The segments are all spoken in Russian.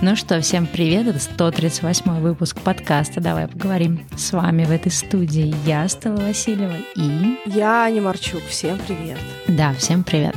Ну что, всем привет, это 138 выпуск подкаста «Давай поговорим». С вами в этой студии я, Стелла Васильева, и... Я, Аня Марчук. Всем привет. Да, всем привет.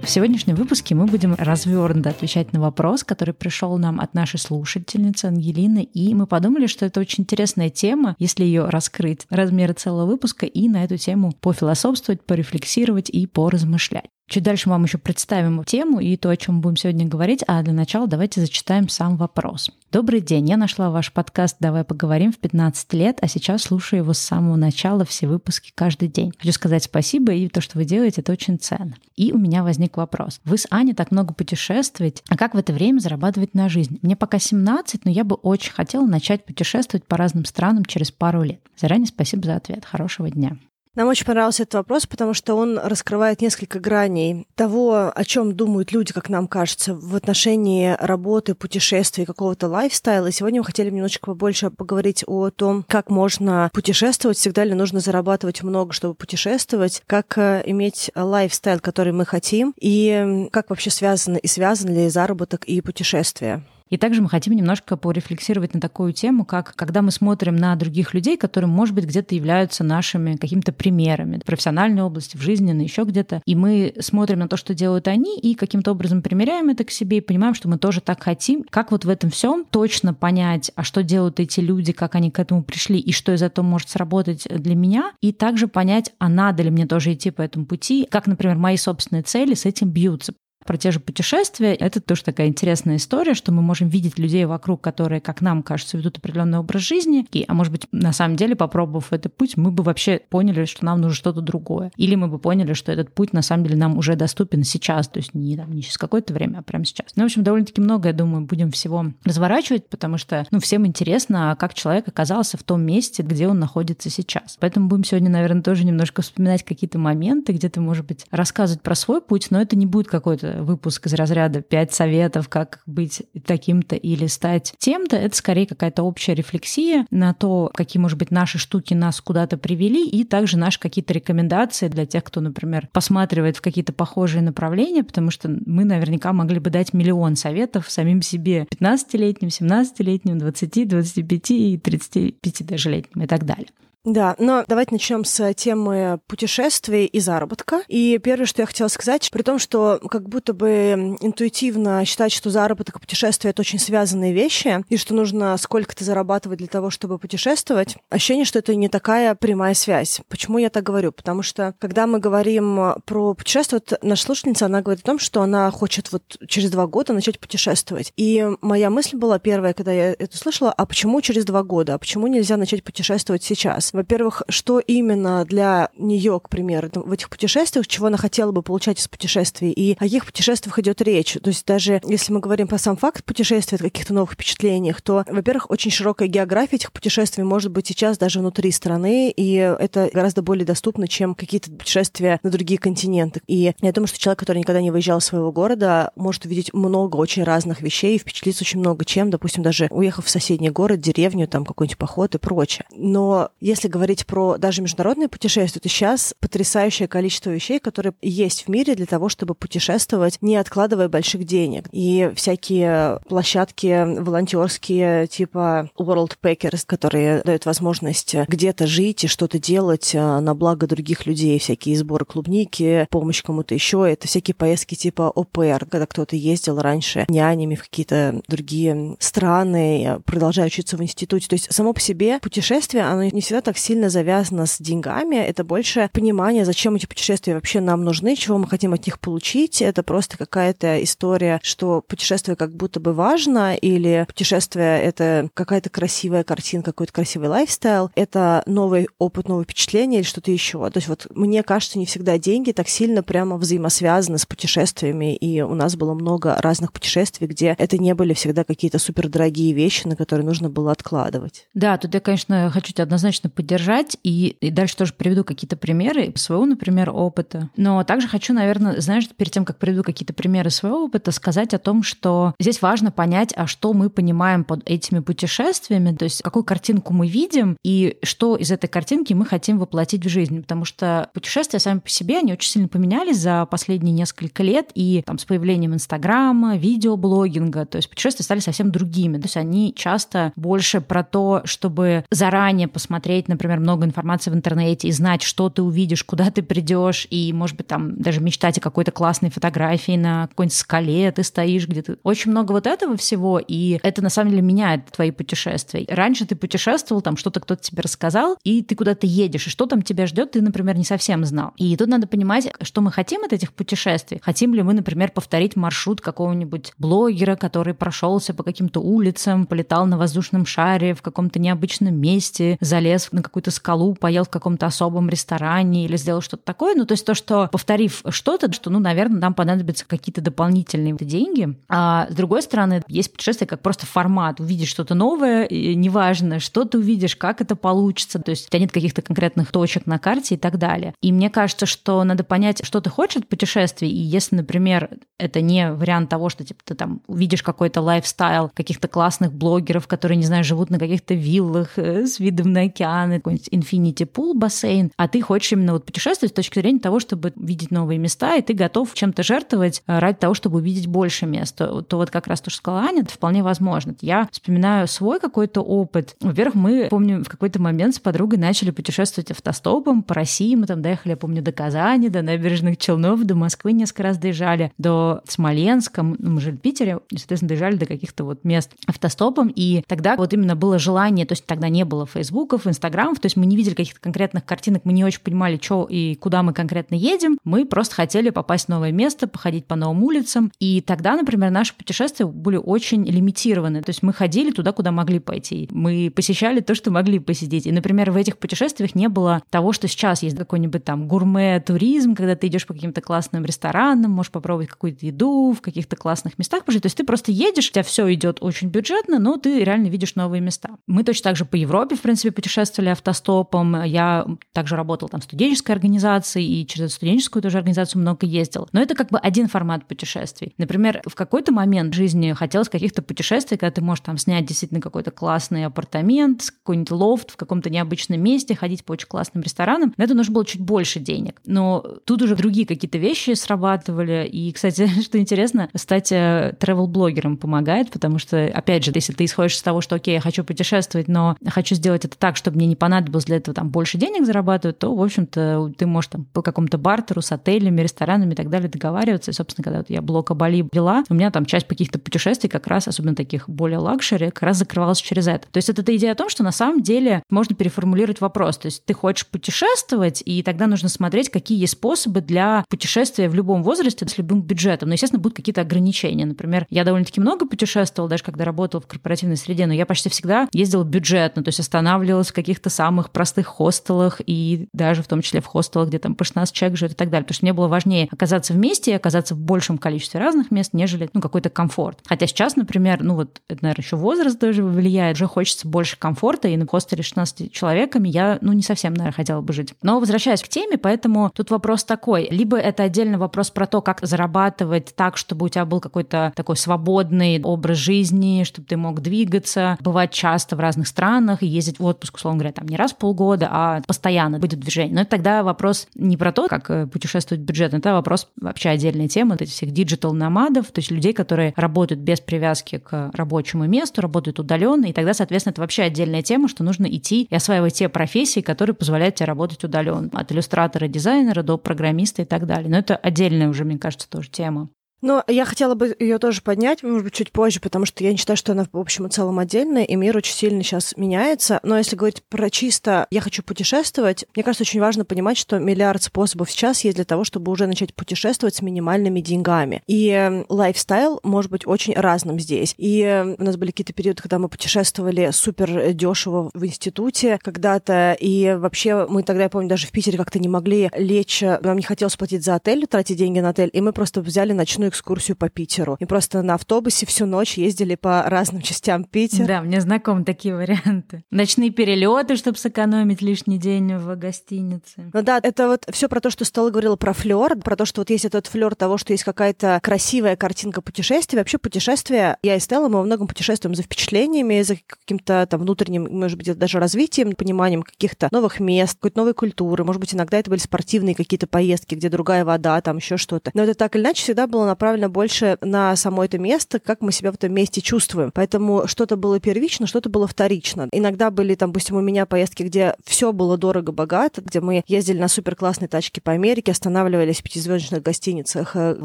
В сегодняшнем выпуске мы будем развернуто отвечать на вопрос, который пришел нам от нашей слушательницы Ангелины, и мы подумали, что это очень интересная тема, если ее раскрыть размеры целого выпуска и на эту тему пофилософствовать, порефлексировать и поразмышлять. Чуть дальше мы вам еще представим тему и то, о чем мы будем сегодня говорить, а для начала давайте зачитаем сам вопрос. Добрый день, я нашла ваш подкаст «Давай поговорим» в 15 лет, а сейчас слушаю его с самого начала, все выпуски каждый день. Хочу сказать спасибо, и то, что вы делаете, это очень ценно. И у меня возник вопрос. Вы с Аней так много путешествуете, а как в это время зарабатывать на жизнь? Мне пока 17, но я бы очень хотела начать путешествовать по разным странам через пару лет. Заранее спасибо за ответ. Хорошего дня. Нам очень понравился этот вопрос, потому что он раскрывает несколько граней того, о чем думают люди, как нам кажется, в отношении работы, путешествий, какого-то лайфстайла. И сегодня мы хотели немножечко побольше поговорить о том, как можно путешествовать, всегда ли нужно зарабатывать много, чтобы путешествовать, как э, иметь лайфстайл, который мы хотим, и как вообще связаны и связан ли заработок и путешествия. И также мы хотим немножко порефлексировать на такую тему, как когда мы смотрим на других людей, которые, может быть, где-то являются нашими какими-то примерами в профессиональной области, в жизненной, еще где-то. И мы смотрим на то, что делают они, и каким-то образом примеряем это к себе и понимаем, что мы тоже так хотим. Как вот в этом всем точно понять, а что делают эти люди, как они к этому пришли, и что из этого может сработать для меня, и также понять, а надо ли мне тоже идти по этому пути, как, например, мои собственные цели с этим бьются про те же путешествия. Это тоже такая интересная история, что мы можем видеть людей вокруг, которые, как нам кажется, ведут определенный образ жизни. И, а может быть, на самом деле, попробовав этот путь, мы бы вообще поняли, что нам нужно что-то другое. Или мы бы поняли, что этот путь на самом деле нам уже доступен сейчас, то есть не, там, не через какое-то время, а прямо сейчас. Ну, в общем, довольно-таки много, я думаю, будем всего разворачивать, потому что, ну, всем интересно, как человек оказался в том месте, где он находится сейчас. Поэтому будем сегодня, наверное, тоже немножко вспоминать какие-то моменты, где-то, может быть, рассказывать про свой путь, но это не будет какой-то выпуск из разряда «пять советов, как быть таким-то или стать тем-то», это скорее какая-то общая рефлексия на то, какие, может быть, наши штуки нас куда-то привели, и также наши какие-то рекомендации для тех, кто, например, посматривает в какие-то похожие направления, потому что мы наверняка могли бы дать миллион советов самим себе 15-летним, 17-летним, 20, 25 и 35 даже летним и так далее. Да, но давайте начнем с темы путешествий и заработка. И первое, что я хотела сказать, при том, что как будто бы интуитивно считать, что заработок и путешествие — это очень связанные вещи, и что нужно сколько-то зарабатывать для того, чтобы путешествовать, ощущение, что это не такая прямая связь. Почему я так говорю? Потому что, когда мы говорим про путешествие, вот наша слушательница, она говорит о том, что она хочет вот через два года начать путешествовать. И моя мысль была первая, когда я это слышала, а почему через два года? А почему нельзя начать путешествовать сейчас? Во-первых, что именно для нее, к примеру, в этих путешествиях, чего она хотела бы получать из путешествий, и о каких путешествиях идет речь. То есть даже если мы говорим про сам факт путешествия, каких-то новых впечатлениях, то, во-первых, очень широкая география этих путешествий может быть сейчас даже внутри страны, и это гораздо более доступно, чем какие-то путешествия на другие континенты. И я думаю, что человек, который никогда не выезжал из своего города, может увидеть много очень разных вещей и впечатлиться очень много чем, допустим, даже уехав в соседний город, деревню, там какой-нибудь поход и прочее. Но если если говорить про даже международные путешествия, то сейчас потрясающее количество вещей, которые есть в мире для того, чтобы путешествовать, не откладывая больших денег. И всякие площадки волонтерские, типа World Packers, которые дают возможность где-то жить и что-то делать э, на благо других людей, всякие сборы клубники, помощь кому-то еще. Это всякие поездки типа ОПР, когда кто-то ездил раньше нянями в какие-то другие страны, продолжая учиться в институте. То есть само по себе путешествие, оно не всегда так так сильно завязано с деньгами, это больше понимание, зачем эти путешествия вообще нам нужны, чего мы хотим от них получить. Это просто какая-то история, что путешествие как будто бы важно, или путешествие — это какая-то красивая картина, какой-то красивый лайфстайл, это новый опыт, новые впечатления или что-то еще. То есть вот мне кажется, не всегда деньги так сильно прямо взаимосвязаны с путешествиями, и у нас было много разных путешествий, где это не были всегда какие-то супердорогие вещи, на которые нужно было откладывать. Да, тут я, конечно, хочу тебя однозначно поддержать. И, и дальше тоже приведу какие-то примеры своего, например, опыта. Но также хочу, наверное, знаешь, перед тем, как приведу какие-то примеры своего опыта, сказать о том, что здесь важно понять, а что мы понимаем под этими путешествиями, то есть какую картинку мы видим и что из этой картинки мы хотим воплотить в жизнь. Потому что путешествия сами по себе, они очень сильно поменялись за последние несколько лет. И там с появлением Инстаграма, видеоблогинга, то есть путешествия стали совсем другими. То есть они часто больше про то, чтобы заранее посмотреть, например, много информации в интернете и знать, что ты увидишь, куда ты придешь, и, может быть, там даже мечтать о какой-то классной фотографии на какой-нибудь скале, ты стоишь где-то. Очень много вот этого всего, и это на самом деле меняет твои путешествия. Раньше ты путешествовал, там что-то кто-то тебе рассказал, и ты куда-то едешь, и что там тебя ждет, ты, например, не совсем знал. И тут надо понимать, что мы хотим от этих путешествий. Хотим ли мы, например, повторить маршрут какого-нибудь блогера, который прошелся по каким-то улицам, полетал на воздушном шаре в каком-то необычном месте, залез на какую-то скалу, поел в каком-то особом ресторане или сделал что-то такое. Ну, то есть то, что повторив что-то, что, ну, наверное, нам понадобятся какие-то дополнительные деньги. А с другой стороны, есть путешествие как просто формат. Увидеть что-то новое, и неважно, что ты увидишь, как это получится. То есть у тебя нет каких-то конкретных точек на карте и так далее. И мне кажется, что надо понять, что ты хочешь от путешествий. И если, например, это не вариант того, что типа, ты там увидишь какой-то лайфстайл каких-то классных блогеров, которые, не знаю, живут на каких-то виллах э, с видом на океан, какой-нибудь Infinity Pool бассейн, а ты хочешь именно вот путешествовать с точки зрения того, чтобы видеть новые места, и ты готов чем-то жертвовать э, ради того, чтобы увидеть больше мест, то, то вот как раз то, что сказала Аня, это вполне возможно. Я вспоминаю свой какой-то опыт. Во-первых, мы, помню, в какой-то момент с подругой начали путешествовать автостопом по России. Мы там доехали, я помню, до Казани, до набережных Челнов, до Москвы несколько раз доезжали, до Смоленска. Ну, мы жили в Питере, и, соответственно, доезжали до каких-то вот мест автостопом. И тогда вот именно было желание, то есть тогда не было фейсбуков, инстаграмов, то есть мы не видели каких-то конкретных картинок, мы не очень понимали, что и куда мы конкретно едем. Мы просто хотели попасть в новое место, походить по новым улицам. И тогда, например, наши путешествия были очень лимитированы. То есть мы ходили туда, куда могли пойти. Мы посещали то, что могли посетить. И, например, в этих путешествиях не было того, что сейчас есть какой-нибудь там гурме-туризм, когда ты идешь по каким-то классным ресторанам, можешь попробовать какую-то еду в каких-то классных местах пожить. То есть ты просто едешь, у тебя все идет очень бюджетно, но ты реально видишь новые места. Мы точно так же по Европе, в принципе, путешествовали автостопом. Я также работала там в студенческой организации, и через студенческую тоже организацию много ездил. Но это как бы один формат путешествий. Например, в какой-то момент жизни хотелось каких-то путешествий, когда ты можешь там снять действительно какой-то классный апартамент, какой-нибудь лофт в каком-то необычном месте, ходить по очень классным ресторанам. На это нужно было чуть больше денег. Но тут уже другие какие-то вещи срабатывали. И, кстати, что интересно, стать travel-блогером помогает, потому что, опять же, если ты исходишь из того, что, окей, я хочу путешествовать, но хочу сделать это так, чтобы мне не понадобилось для этого там больше денег зарабатывать, то, в общем-то, ты можешь там по какому-то бартеру с отелями, ресторанами и так далее договариваться. И, собственно, когда вот я блока Бали вела, у меня там часть каких-то путешествий как раз, особенно таких более luxury, как раз закрывалась через это. То есть это идея о том, что на самом деле можно переформулировать вопрос. То есть ты хочешь путешествовать, и тогда нужно смотреть, какие есть способы для путешествия в любом возрасте с любым бюджетом. Но, естественно, будут какие-то ограничения. Например, я довольно-таки много путешествовала, даже когда работала в корпоративной среде, но я почти всегда ездила бюджетно, то есть останавливалась в каких-то самых простых хостелах и даже в том числе в хостелах, где там по 16 человек живет и так далее. Потому что мне было важнее оказаться в месте и оказаться в большем количестве разных мест, нежели ну, какой-то комфорт. Хотя сейчас, например, ну вот это, наверное, еще возраст тоже влияет, уже хочется больше комфорта, и на хостеле 16 человеками я, ну, не совсем, наверное, хотела бы жить. Но возвращаясь к теме, поэтому тут вопрос такой. Либо это отдельный вопрос про то, как зарабатывать так, чтобы у тебя был какой-то такой свободный образ жизни, чтобы ты мог двигаться, бывать часто в разных странах ездить в отпуск, условно говоря, там не раз в полгода, а постоянно быть в движении. Но это тогда вопрос не про то, как э, путешествовать бюджетно, это вопрос вообще отдельная тема, этих всех digital nomad ов, то есть людей, которые работают без привязки к рабочему месту, работают удаленно, и тогда, соответственно, это вообще отдельная тема, что нужно идти и осваивать те профессии, которые позволяют тебе работать удаленно, от иллюстратора, дизайнера до программиста и так далее. Но это отдельная уже, мне кажется, тоже тема. Но я хотела бы ее тоже поднять, может быть, чуть позже, потому что я не считаю, что она в общем и целом отдельная, и мир очень сильно сейчас меняется. Но если говорить про чисто «я хочу путешествовать», мне кажется, очень важно понимать, что миллиард способов сейчас есть для того, чтобы уже начать путешествовать с минимальными деньгами. И эм, лайфстайл может быть очень разным здесь. И эм, у нас были какие-то периоды, когда мы путешествовали супер дешево в институте когда-то, и вообще мы тогда, я помню, даже в Питере как-то не могли лечь, нам не хотелось платить за отель, тратить деньги на отель, и мы просто взяли ночную ночную экскурсию по Питеру. И просто на автобусе всю ночь ездили по разным частям Питера. Да, мне знакомы такие варианты. Ночные перелеты, чтобы сэкономить лишний день в гостинице. Ну да, это вот все про то, что Стелла говорила про флер, про то, что вот есть этот флер того, что есть какая-то красивая картинка путешествия. Вообще путешествия, я и Стелла, мы во многом путешествуем за впечатлениями, за каким-то там внутренним, может быть, даже развитием, пониманием каких-то новых мест, какой-то новой культуры. Может быть, иногда это были спортивные какие-то поездки, где другая вода, там еще что-то. Но это так или иначе всегда было направлено больше на само это место, как мы себя в этом месте чувствуем. Поэтому что-то было первично, что-то было вторично. Иногда были, там, допустим, у меня поездки, где все было дорого-богато, где мы ездили на супер классные тачки по Америке, останавливались в пятизвездочных гостиницах э, в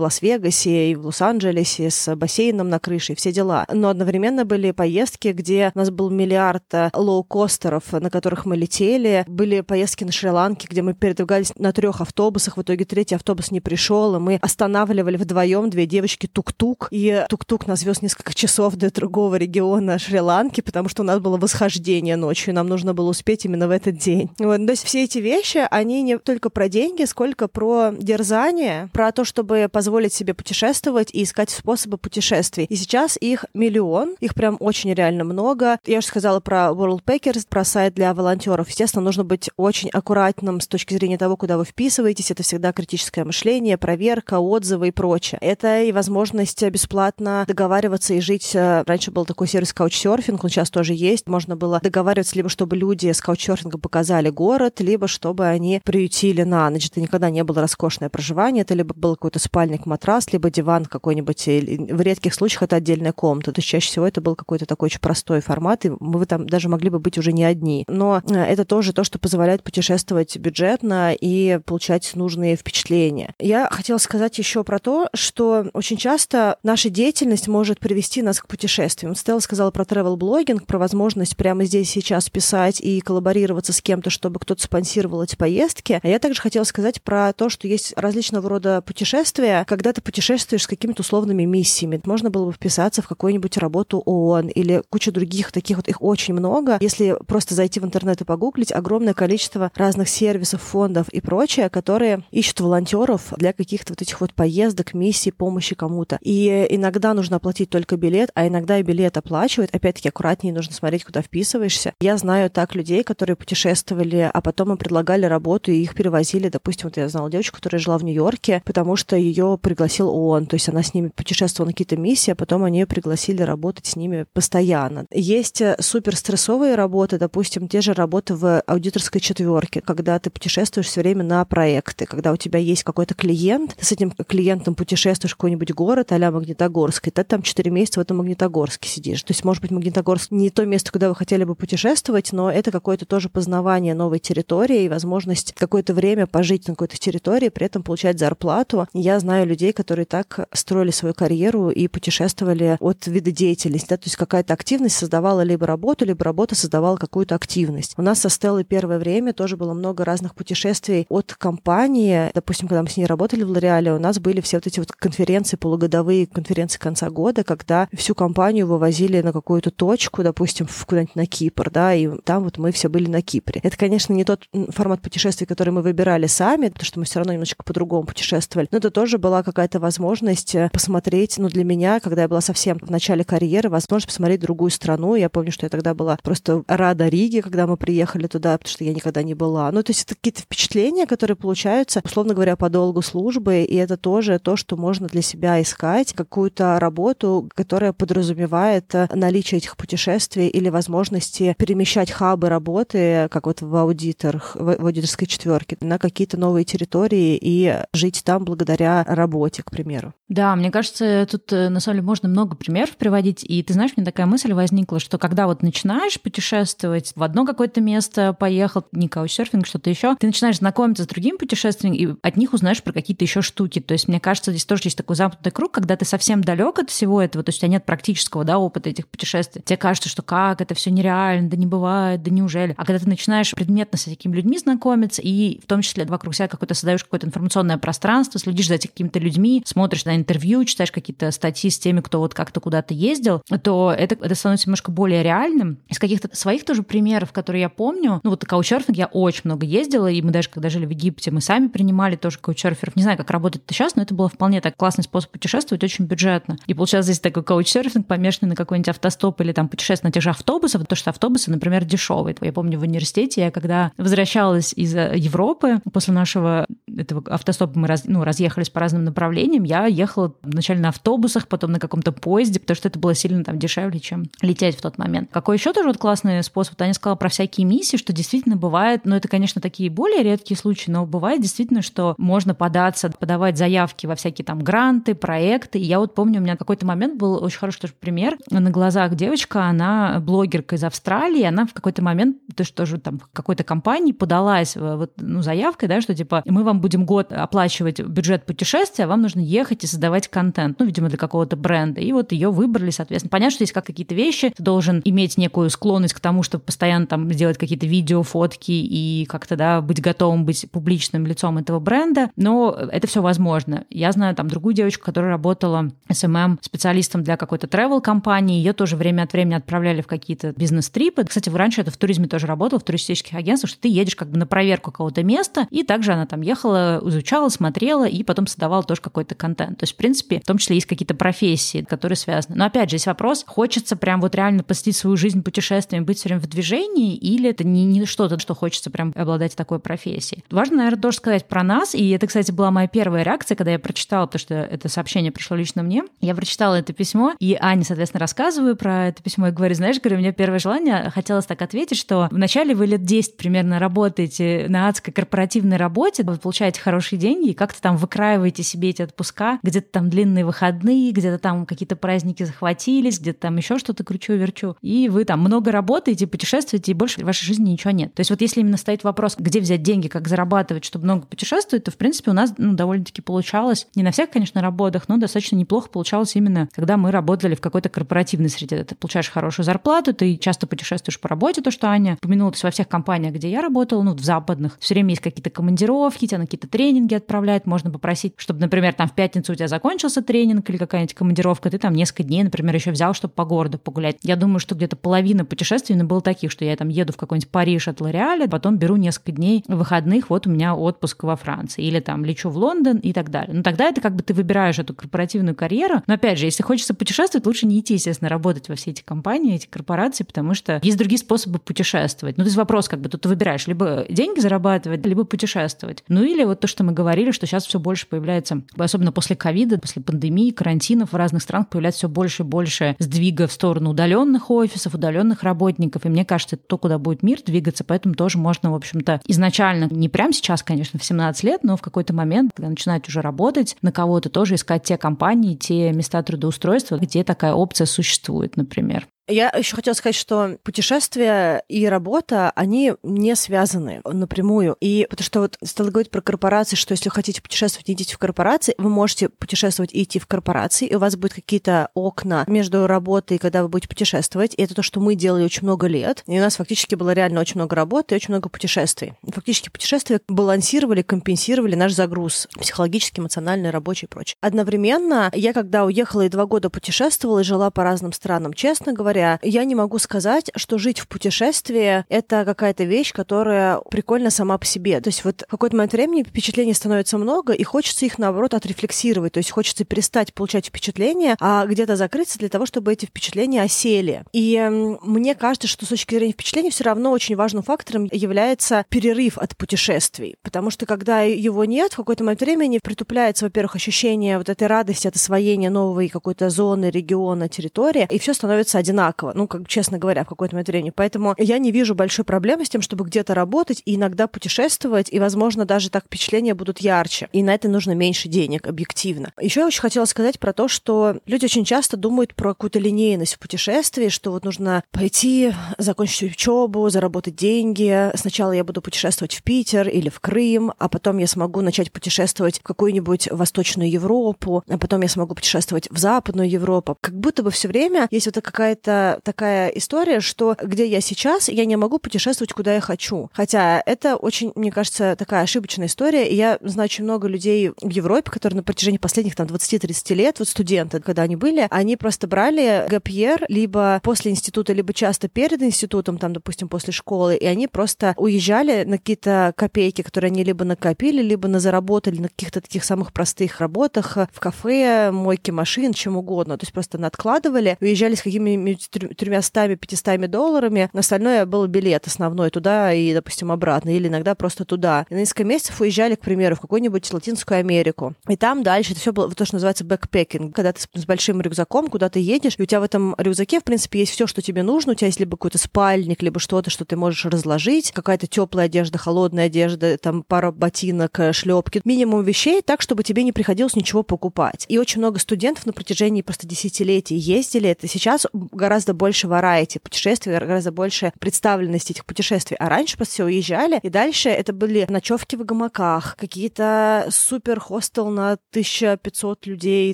Лас-Вегасе и в Лос-Анджелесе с бассейном на крыше все дела. Но одновременно были поездки, где у нас был миллиард э, лоукостеров, на которых мы летели. Были поездки на Шри-Ланке, где мы передвигались на трех автобусах. В итоге третий автобус не пришел, и мы останавливали вдвоем две девочки тук-тук. И тук-тук нас вез несколько часов до другого региона Шри-Ланки, потому что у нас было восхождение ночью, и нам нужно было успеть именно в этот день. Вот. То есть все эти вещи, они не только про деньги, сколько про дерзание, про то, чтобы позволить себе путешествовать и искать способы путешествий. И сейчас их миллион, их прям очень реально много. Я уже сказала про World Packers, про сайт для волонтеров. Естественно, нужно быть очень аккуратным с точки зрения того, куда вы вписываетесь. Это всегда критическое мышление, проверка, отзывы и прочее. Это и возможность бесплатно договариваться и жить. Раньше был такой сервис каучсерфинг, он сейчас тоже есть. Можно было договариваться либо чтобы люди с каучсерфинга показали город, либо чтобы они приютили на ночь. Это никогда не было роскошное проживание, это либо был какой-то спальник, матрас, либо диван какой-нибудь. В редких случаях это отдельная комната. То есть чаще всего это был какой-то такой очень простой формат, и вы там даже могли бы быть уже не одни. Но э, это тоже то, что позволяет путешествовать бюджетно и получать нужные впечатления. Я хотела сказать еще про то, что очень часто наша деятельность может привести нас к путешествиям. Стелла сказала про travel блогинг, про возможность прямо здесь сейчас писать и коллаборироваться с кем-то, чтобы кто-то спонсировал эти поездки. А я также хотела сказать про то, что есть различного рода путешествия, когда ты путешествуешь с какими-то условными миссиями. Можно было бы вписаться в какую-нибудь работу ООН или кучу других таких вот, их очень много. Если просто зайти в интернет и погуглить, огромное количество разных сервисов, фондов и прочее, которые ищут волонтеров для каких-то вот этих вот поездок, миссий, помощи кому-то. И иногда нужно оплатить только билет, а иногда и билет оплачивают. Опять-таки, аккуратнее нужно смотреть, куда вписываешься. Я знаю так людей, которые путешествовали, а потом им предлагали работу, и их перевозили. Допустим, вот я знала девочку, которая жила в Нью-Йорке, потому что ее пригласил ООН. То есть она с ними путешествовала на какие-то миссии, а потом они ее пригласили работать с ними постоянно. Есть супер стрессовые работы, допустим, те же работы в аудиторской четверке, когда ты путешествуешь все время на проекты, когда у тебя есть какой-то клиент, ты с этим клиентом путешествуешь в какой-нибудь город а-ля Магнитогорск, и ты там 4 месяца в этом Магнитогорске сидишь. То есть, может быть, Магнитогорск не то место, куда вы хотели бы путешествовать, но это какое-то тоже познавание новой территории и возможность какое-то время пожить на какой-то территории, при этом получать зарплату. Я знаю людей, которые так строили свою карьеру и путешествовали от вида деятельности. Да? То есть какая-то активность создавала либо работу, либо работа создавала какую-то активность. У нас со Стеллой первое время тоже было много разных путешествий от компании. Допустим, когда мы с ней работали в Лореале, у нас были все вот эти вот конференции, полугодовые конференции конца года, когда всю компанию вывозили на какую-то точку, допустим, куда-нибудь на Кипр, да, и там вот мы все были на Кипре. Это, конечно, не тот формат путешествий, который мы выбирали сами, потому что мы все равно немножечко по-другому путешествовали, но это тоже была какая-то возможность э, посмотреть, ну, для меня, когда я была совсем в начале карьеры, возможность посмотреть другую страну. Я помню, что я тогда была просто рада Риге, когда мы приехали туда, потому что я никогда не была. Ну, то есть это какие-то впечатления, которые получаются, условно говоря, по долгу службы, и это тоже то, что можно для себя искать, какую-то работу, которая подразумевает э, наличие этих путешествий или возможности перемещать хабы работы, как вот в аудиторах, в аудиторской четверке, на какие-то новые территории и жить там благодаря работе, к примеру. Да, мне кажется, тут э, на самом деле можно много примеров приводить. И ты знаешь, мне такая мысль возникла, что когда вот начинаешь путешествовать в одно какое-то место, поехал, не каучсерфинг, что-то еще, ты начинаешь знакомиться с другими путешественниками, и от них узнаешь про какие-то еще штуки. То есть, мне кажется, здесь тоже есть такой замкнутый круг, когда ты совсем далек от всего этого, то есть у тебя нет практического да, опыта этих путешествий. Тебе кажется, что как, это все нереально, да не бывает, да неужели. А когда ты начинаешь предметно с такими людьми знакомиться, и в том числе вокруг себя какое-то создаешь какое-то информационное пространство, следишь за этими какими-то людьми, смотришь на интервью, читаешь какие-то статьи с теми, кто вот как-то куда-то ездил, то это, это становится немножко более реальным. Из каких-то своих тоже примеров, которые я помню, ну вот каучерфинг я очень много ездила, и мы даже когда жили в Египте, мы сами принимали тоже каучерферов. Не знаю, как работает это сейчас, но это было вполне так это классный способ путешествовать, очень бюджетно. И получается здесь такой коуч-серфинг, помешанный на какой-нибудь автостоп или там путешествие на тех же автобусах, то, что автобусы, например, дешевые. Я помню в университете, я когда возвращалась из Европы после нашего этого автостопа, мы раз, ну, разъехались по разным направлениям, я ехала вначале на автобусах, потом на каком-то поезде, потому что это было сильно там дешевле, чем лететь в тот момент. Какой еще тоже вот классный способ? Таня сказала про всякие миссии, что действительно бывает, ну, это, конечно, такие более редкие случаи, но бывает действительно, что можно податься, подавать заявки во всякие там гранты, проекты. И я вот помню, у меня какой-то момент был очень хороший тоже пример. На глазах девочка, она блогерка из Австралии, она в какой-то момент то, что тоже там какой-то компании подалась вот, ну, заявкой, да, что типа мы вам будем год оплачивать бюджет путешествия, а вам нужно ехать и создавать контент, ну, видимо, для какого-то бренда. И вот ее выбрали, соответственно. Понятно, что есть как какие-то вещи, ты должен иметь некую склонность к тому, чтобы постоянно там делать какие-то видео, фотки и как-то, да, быть готовым быть публичным лицом этого бренда, но это все возможно. Я знаю там другую девочку, которая работала SMM-специалистом для какой-то travel компании ее тоже время от времени отправляли в какие-то бизнес-трипы. Кстати, раньше это в туризме тоже работало, в туристических агентствах, что ты едешь как бы на проверку какого-то места, и также она там ехала, изучала, смотрела, и потом создавала тоже какой-то контент. То есть, в принципе, в том числе есть какие-то профессии, которые связаны. Но опять же, есть вопрос, хочется прям вот реально посвятить свою жизнь путешествиям, быть все время в движении, или это не, не что-то, что хочется прям обладать такой профессией. Важно, наверное, тоже сказать про нас, и это, кстати, была моя первая реакция, когда я прочитала, потому что это сообщение пришло лично мне. Я прочитала это письмо, и Аня, соответственно, рассказываю про это письмо и говорю, знаешь, говорю, у меня первое желание, хотелось так ответить, что вначале вы лет 10 примерно работаете на адской корпоративной работе, вы получаете хорошие деньги, и как-то там выкраиваете себе эти отпуска, где-то там длинные выходные, где-то там какие-то праздники захватились, где-то там еще что-то кручу-верчу, и вы там много работаете, путешествуете, и больше в вашей жизни ничего нет. То есть вот если именно стоит вопрос, где взять деньги, как зарабатывать, чтобы много путешествовать, то, в принципе, у нас ну, довольно-таки получалось, не на всех, конечно, работах, но достаточно неплохо получалось именно, когда мы работали в какой-то корпоративной среде. Ты получаешь хорошую зарплату, ты часто путешествуешь по работе, то, что Аня упомянула, то есть во всех компаниях, где я работала, ну, в западных, все время есть какие-то командировки, тебя на какие-то тренинги отправляют, можно попросить, чтобы, например, там в пятницу у тебя закончился тренинг или какая-нибудь командировка, ты там несколько дней, например, еще взял, чтобы по городу погулять. Я думаю, что где-то половина путешествий ну, было таких, что я там еду в какой-нибудь Париж от Лореаля, потом беру несколько дней выходных, вот у меня отпуск во Франции, или там лечу в Лондон и так далее. Ну, тогда это как бы ты выбираешь эту корпоративную карьеру, но опять же, если хочется путешествовать, лучше не идти, естественно, работать во все эти компании, эти корпорации, потому что есть другие способы путешествовать. Ну, то есть вопрос, как бы тут ты выбираешь либо деньги зарабатывать, либо путешествовать. Ну или вот то, что мы говорили, что сейчас все больше появляется, особенно после ковида, после пандемии, карантинов в разных странах появляется все больше и больше сдвига в сторону удаленных офисов, удаленных работников. И мне кажется, это то, куда будет мир двигаться, поэтому тоже можно, в общем-то, изначально, не прямо сейчас, конечно, в 17 лет, но в какой-то момент, когда начинать уже работать на кого-то, тоже искать те компании, те места трудоустройства, где такая опция существует, например. Я еще хотела сказать, что путешествия и работа, они не связаны напрямую. И потому что вот стала говорить про корпорации, что если хотите путешествовать, идите в корпорации, вы можете путешествовать и идти в корпорации, и у вас будет какие-то окна между работой, когда вы будете путешествовать. И это то, что мы делали очень много лет. И у нас фактически было реально очень много работы и очень много путешествий. Фактически путешествия балансировали, компенсировали наш загруз психологический, эмоциональный, рабочий и прочее. Одновременно я, когда уехала и два года путешествовала и жила по разным странам, честно говоря, говоря, я не могу сказать, что жить в путешествии — это какая-то вещь, которая прикольна сама по себе. То есть вот в какой-то момент времени впечатлений становится много, и хочется их, наоборот, отрефлексировать. То есть хочется перестать получать впечатления, а где-то закрыться для того, чтобы эти впечатления осели. И мне кажется, что с точки зрения впечатлений все равно очень важным фактором является перерыв от путешествий. Потому что когда его нет, в какой-то момент времени притупляется, во-первых, ощущение вот этой радости от освоения новой какой-то зоны, региона, территории, и все становится одинаково одинаково, ну, как честно говоря, в какой-то момент времени. Поэтому я не вижу большой проблемы с тем, чтобы где-то работать и иногда путешествовать, и, возможно, даже так впечатления будут ярче. И на это нужно меньше денег, объективно. Еще я очень хотела сказать про то, что люди очень часто думают про какую-то линейность в путешествии, что вот нужно пойти, закончить учебу, заработать деньги. Сначала я буду путешествовать в Питер или в Крым, а потом я смогу начать путешествовать в какую-нибудь Восточную Европу, а потом я смогу путешествовать в Западную Европу. Как будто бы все время есть вот какая-то это такая история, что где я сейчас, я не могу путешествовать, куда я хочу. Хотя это очень, мне кажется, такая ошибочная история. И я знаю очень много людей в Европе, которые на протяжении последних там 20-30 лет, вот студенты, когда они были, они просто брали ГПР либо после института, либо часто перед институтом, там, допустим, после школы, и они просто уезжали на какие-то копейки, которые они либо накопили, либо на заработали на каких-то таких самых простых работах в кафе, мойке машин, чем угодно. То есть просто надкладывали, уезжали с какими-нибудь тремястами, пятистами долларами, остальное был билет основной туда и, допустим, обратно, или иногда просто туда. И на несколько месяцев уезжали, к примеру, в какую-нибудь Латинскую Америку. И там дальше это все было то, что называется backpacking, когда ты с большим рюкзаком куда ты едешь, и у тебя в этом рюкзаке, в принципе, есть все, что тебе нужно. У тебя есть либо какой-то спальник, либо что-то, что ты можешь разложить, какая-то теплая одежда, холодная одежда, там пара ботинок, шлепки, минимум вещей, так, чтобы тебе не приходилось ничего покупать. И очень много студентов на протяжении просто десятилетий ездили. Это сейчас гораздо больше variety путешествий, гораздо больше представленности этих путешествий. А раньше просто все уезжали, и дальше это были ночевки в гамаках, какие-то супер хостел на 1500 людей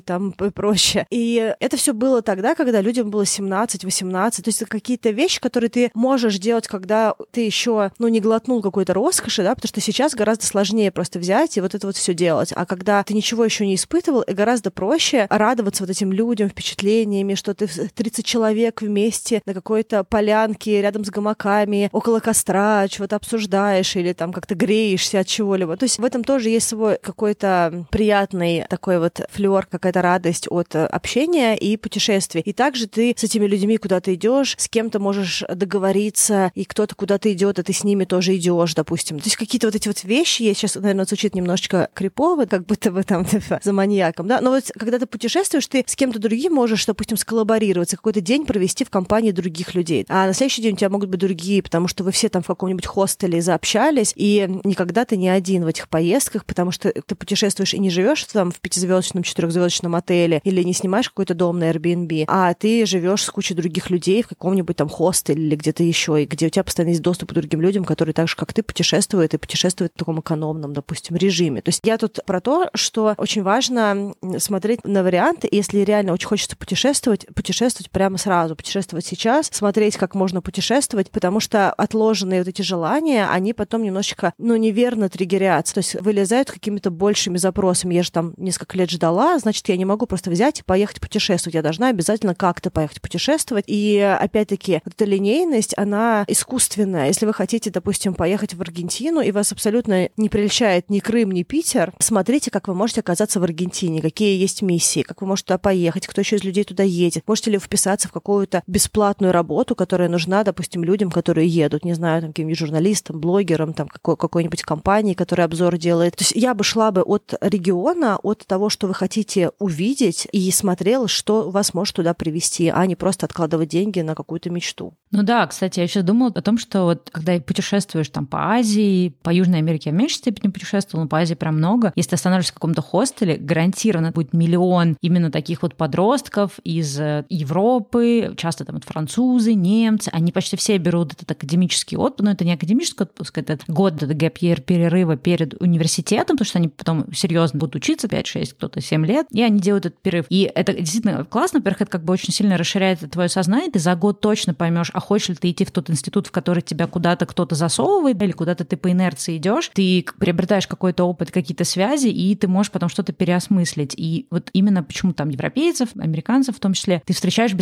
там и прочее. И это все было тогда, когда людям было 17-18. То есть это какие-то вещи, которые ты можешь делать, когда ты еще, ну, не глотнул какой-то роскоши, да, потому что сейчас гораздо сложнее просто взять и вот это вот все делать. А когда ты ничего еще не испытывал, и гораздо проще радоваться вот этим людям, впечатлениями, что ты 30 человек вместе на какой-то полянке рядом с гамаками, около костра, чего-то обсуждаешь или там как-то греешься от чего-либо. То есть в этом тоже есть свой какой-то приятный такой вот флер, какая-то радость от общения и путешествий. И также ты с этими людьми куда-то идешь, с кем-то можешь договориться, и кто-то куда-то идет, а ты с ними тоже идешь, допустим. То есть какие-то вот эти вот вещи, я сейчас, наверное, звучит немножечко крипово, как будто бы там типа, за маньяком, да, но вот когда ты путешествуешь, ты с кем-то другим можешь, допустим, сколлаборироваться, какой-то день провести в компании других людей. А на следующий день у тебя могут быть другие, потому что вы все там в каком-нибудь хостеле заобщались, и никогда ты не один в этих поездках, потому что ты путешествуешь и не живешь там в пятизвездочном, четырехзвездочном отеле или не снимаешь какой-то дом на Airbnb, а ты живешь с кучей других людей в каком-нибудь там хостеле или где-то еще, и где у тебя постоянно есть доступ к другим людям, которые так же, как ты, путешествуют и путешествуют в таком экономном, допустим, режиме. То есть я тут про то, что очень важно смотреть на варианты, если реально очень хочется путешествовать, путешествовать прямо сразу, путешествовать сейчас, смотреть, как можно путешествовать, потому что отложенные вот эти желания, они потом немножечко, ну, неверно триггерятся, то есть вылезают какими-то большими запросами. Я же там несколько лет ждала, значит, я не могу просто взять и поехать путешествовать. Я должна обязательно как-то поехать путешествовать. И опять-таки, вот эта линейность, она искусственная. Если вы хотите, допустим, поехать в Аргентину, и вас абсолютно не прельщает ни Крым, ни Питер, смотрите, как вы можете оказаться в Аргентине, какие есть миссии, как вы можете туда поехать, кто еще из людей туда едет. Можете ли вписаться в какую-то бесплатную работу, которая нужна, допустим, людям, которые едут, не знаю, там, каким-нибудь журналистам, блогерам, там, какой- какой-нибудь компании, которая обзор делает. То есть я бы шла бы от региона, от того, что вы хотите увидеть, и смотрела, что вас может туда привести, а не просто откладывать деньги на какую-то мечту. Ну да, кстати, я еще думала о том, что вот когда путешествуешь там по Азии, по Южной Америке я в меньшей степени путешествовала, но по Азии прям много. Если ты остановишься в каком-то хостеле, гарантированно будет миллион именно таких вот подростков из э, Часто там вот французы, немцы, они почти все берут этот академический отпуск, но это не академический отпуск, это год до гэп перерыва перед университетом, потому что они потом серьезно будут учиться 5-6, кто-то 7 лет, и они делают этот перерыв. И это действительно классно, во-первых, это как бы очень сильно расширяет твое сознание, ты за год точно поймешь, а хочешь ли ты идти в тот институт, в который тебя куда-то кто-то засовывает, или куда-то ты по инерции идешь, ты приобретаешь какой-то опыт, какие-то связи, и ты можешь потом что-то переосмыслить. И вот именно почему там европейцев, американцев в том числе, ты встречаешь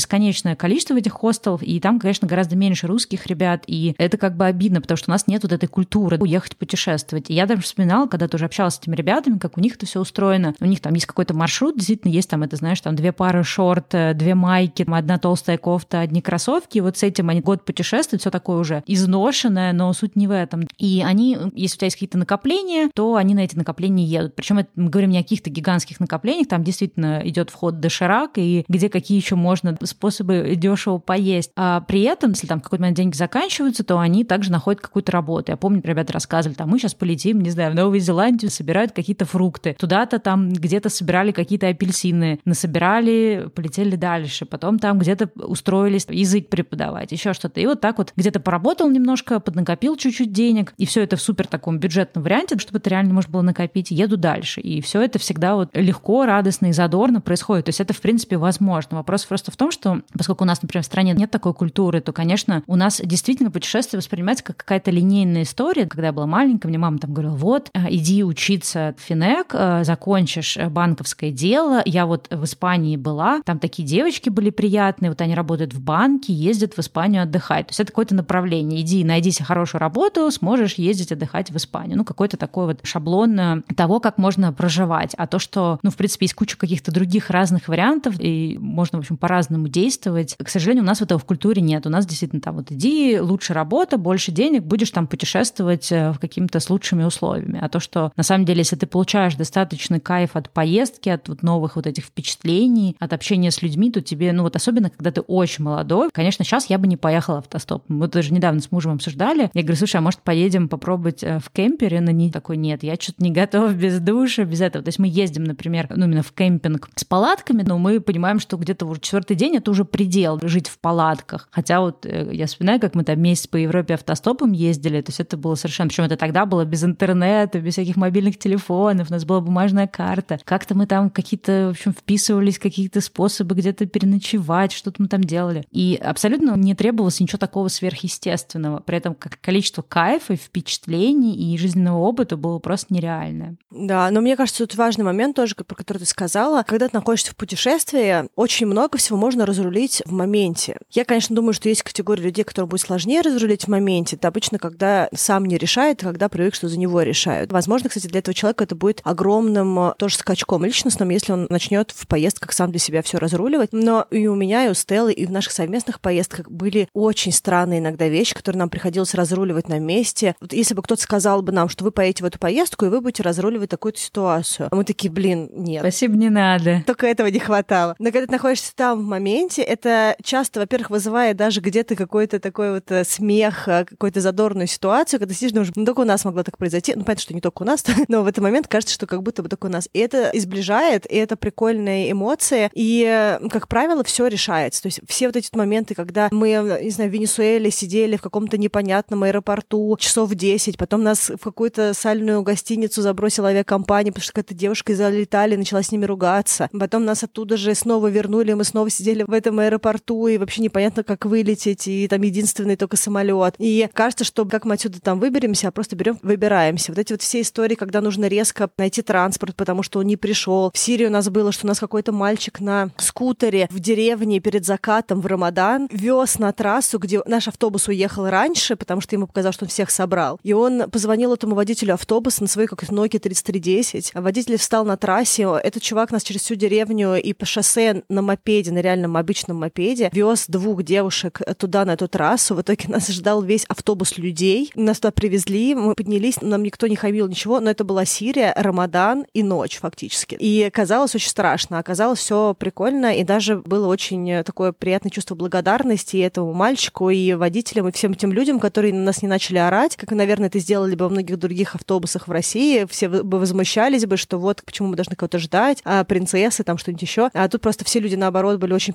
бесконечное количество этих хостелов, и там, конечно, гораздо меньше русских ребят, и это как бы обидно, потому что у нас нет вот этой культуры уехать путешествовать. И я даже вспоминала, когда тоже общалась с этими ребятами, как у них это все устроено. У них там есть какой-то маршрут, действительно есть там, это знаешь, там две пары шорт, э, две майки, одна толстая кофта, одни кроссовки, и вот с этим они год путешествуют, все такое уже изношенное, но суть не в этом. И они, если у тебя есть какие-то накопления, то они на эти накопления едут. Причем мы говорим не о каких-то гигантских накоплениях, там действительно идет вход доширак, и где какие еще можно способы дешево поесть. А при этом, если там какой-то момент деньги заканчиваются, то они также находят какую-то работу. Я помню, ребята рассказывали, там мы сейчас полетим, не знаю, в Новую Зеландию, собирают какие-то фрукты. Туда-то там где-то собирали какие-то апельсины, насобирали, полетели дальше. Потом там где-то устроились язык преподавать, еще что-то. И вот так вот где-то поработал немножко, поднакопил чуть-чуть денег, и все это в супер таком бюджетном варианте, чтобы это реально можно было накопить, еду дальше. И все это всегда вот легко, радостно и задорно происходит. То есть это, в принципе, возможно. Вопрос просто в том, что поскольку у нас, например, в стране нет такой культуры, то, конечно, у нас действительно путешествие воспринимается как какая-то линейная история. Когда я была маленькая, мне мама там говорила, вот, э, иди учиться в Финек, э, закончишь банковское дело. Я вот в Испании была, там такие девочки были приятные, вот они работают в банке, ездят в Испанию отдыхать. То есть это какое-то направление. Иди, найди себе хорошую работу, сможешь ездить отдыхать в Испанию. Ну, какой-то такой вот шаблон того, как можно проживать. А то, что, ну, в принципе, есть куча каких-то других разных вариантов, и можно, в общем, по-разному действовать. К сожалению, у нас этого в культуре нет. У нас действительно там вот иди, лучше работа, больше денег, будешь там путешествовать э, в каким-то с лучшими условиями. А то, что на самом деле, если ты получаешь достаточный кайф от поездки, от вот новых вот этих впечатлений, от общения с людьми, то тебе, ну вот особенно, когда ты очень молодой, конечно, сейчас я бы не поехала автостоп. Мы даже недавно с мужем обсуждали. Я говорю, слушай, а может поедем попробовать э, в кемпере? На ней такой, нет, я что-то не готов без душа, без этого. То есть мы ездим, например, ну именно в кемпинг с палатками, но мы понимаем, что где-то уже четвертый день это уже предел жить в палатках. Хотя вот э, я вспоминаю, как мы там месяц по Европе автостопом ездили, то есть это было совершенно... Причем это тогда было без интернета, без всяких мобильных телефонов, у нас была бумажная карта. Как-то мы там какие-то, в общем, вписывались, какие-то способы где-то переночевать, что-то мы там делали. И абсолютно не требовалось ничего такого сверхъестественного. При этом количество кайфа, впечатлений и жизненного опыта было просто нереальное. Да, но мне кажется, тут важный момент тоже, про который ты сказала. Когда ты находишься в путешествии, очень много всего можно разрулить в моменте. Я, конечно, думаю, что есть категория людей, которым будет сложнее разрулить в моменте. Это обычно, когда сам не решает, когда привык, что за него решают. Возможно, кстати, для этого человека это будет огромным э, тоже скачком личностным, если он начнет в поездках сам для себя все разруливать. Но и у меня, и у Стеллы, и в наших совместных поездках были очень странные иногда вещи, которые нам приходилось разруливать на месте. Вот если бы кто-то сказал бы нам, что вы поедете в эту поездку, и вы будете разруливать такую-то ситуацию. А мы такие, блин, нет. Спасибо, не надо. Только этого не хватало. Но когда ты находишься там в моменте, это часто, во-первых, вызывает даже где-то какой-то такой вот э, смех, э, какую-то задорную ситуацию, когда сидишь, думаешь, ну только у нас могло так произойти. Ну, понятно, что не только у нас, но в этот момент кажется, что как будто бы только у нас. И это изближает, и это прикольные эмоции. И, э, как правило, все решается. То есть все вот эти моменты, когда мы, не знаю, в Венесуэле сидели в каком-то непонятном аэропорту часов 10, потом нас в какую-то сальную гостиницу забросила авиакомпания, потому что какая-то девушка Италии начала с ними ругаться. Потом нас оттуда же снова вернули, мы снова сидели в этом аэропорту, и вообще непонятно, как вылететь, и там единственный только самолет. И кажется, что как мы отсюда там выберемся, а просто берем, выбираемся. Вот эти вот все истории, когда нужно резко найти транспорт, потому что он не пришел. В Сирии у нас было, что у нас какой-то мальчик на скутере в деревне перед закатом в Рамадан вез на трассу, где наш автобус уехал раньше, потому что ему показалось, что он всех собрал. И он позвонил этому водителю автобуса на свой как Nokia 3310. А водитель встал на трассе. Этот чувак нас через всю деревню и по шоссе на мопеде, на реальном обычном мопеде, вез двух девушек туда, на эту трассу. В итоге нас ждал весь автобус людей. Нас туда привезли, мы поднялись, нам никто не хамил ничего, но это была Сирия, Рамадан и ночь фактически. И казалось очень страшно, оказалось все прикольно, и даже было очень такое приятное чувство благодарности и этому мальчику, и водителям, и всем тем людям, которые на нас не начали орать, как, наверное, это сделали бы во многих других автобусах в России. Все бы возмущались бы, что вот почему мы должны кого-то ждать, а принцессы, там что-нибудь еще. А тут просто все люди, наоборот, были очень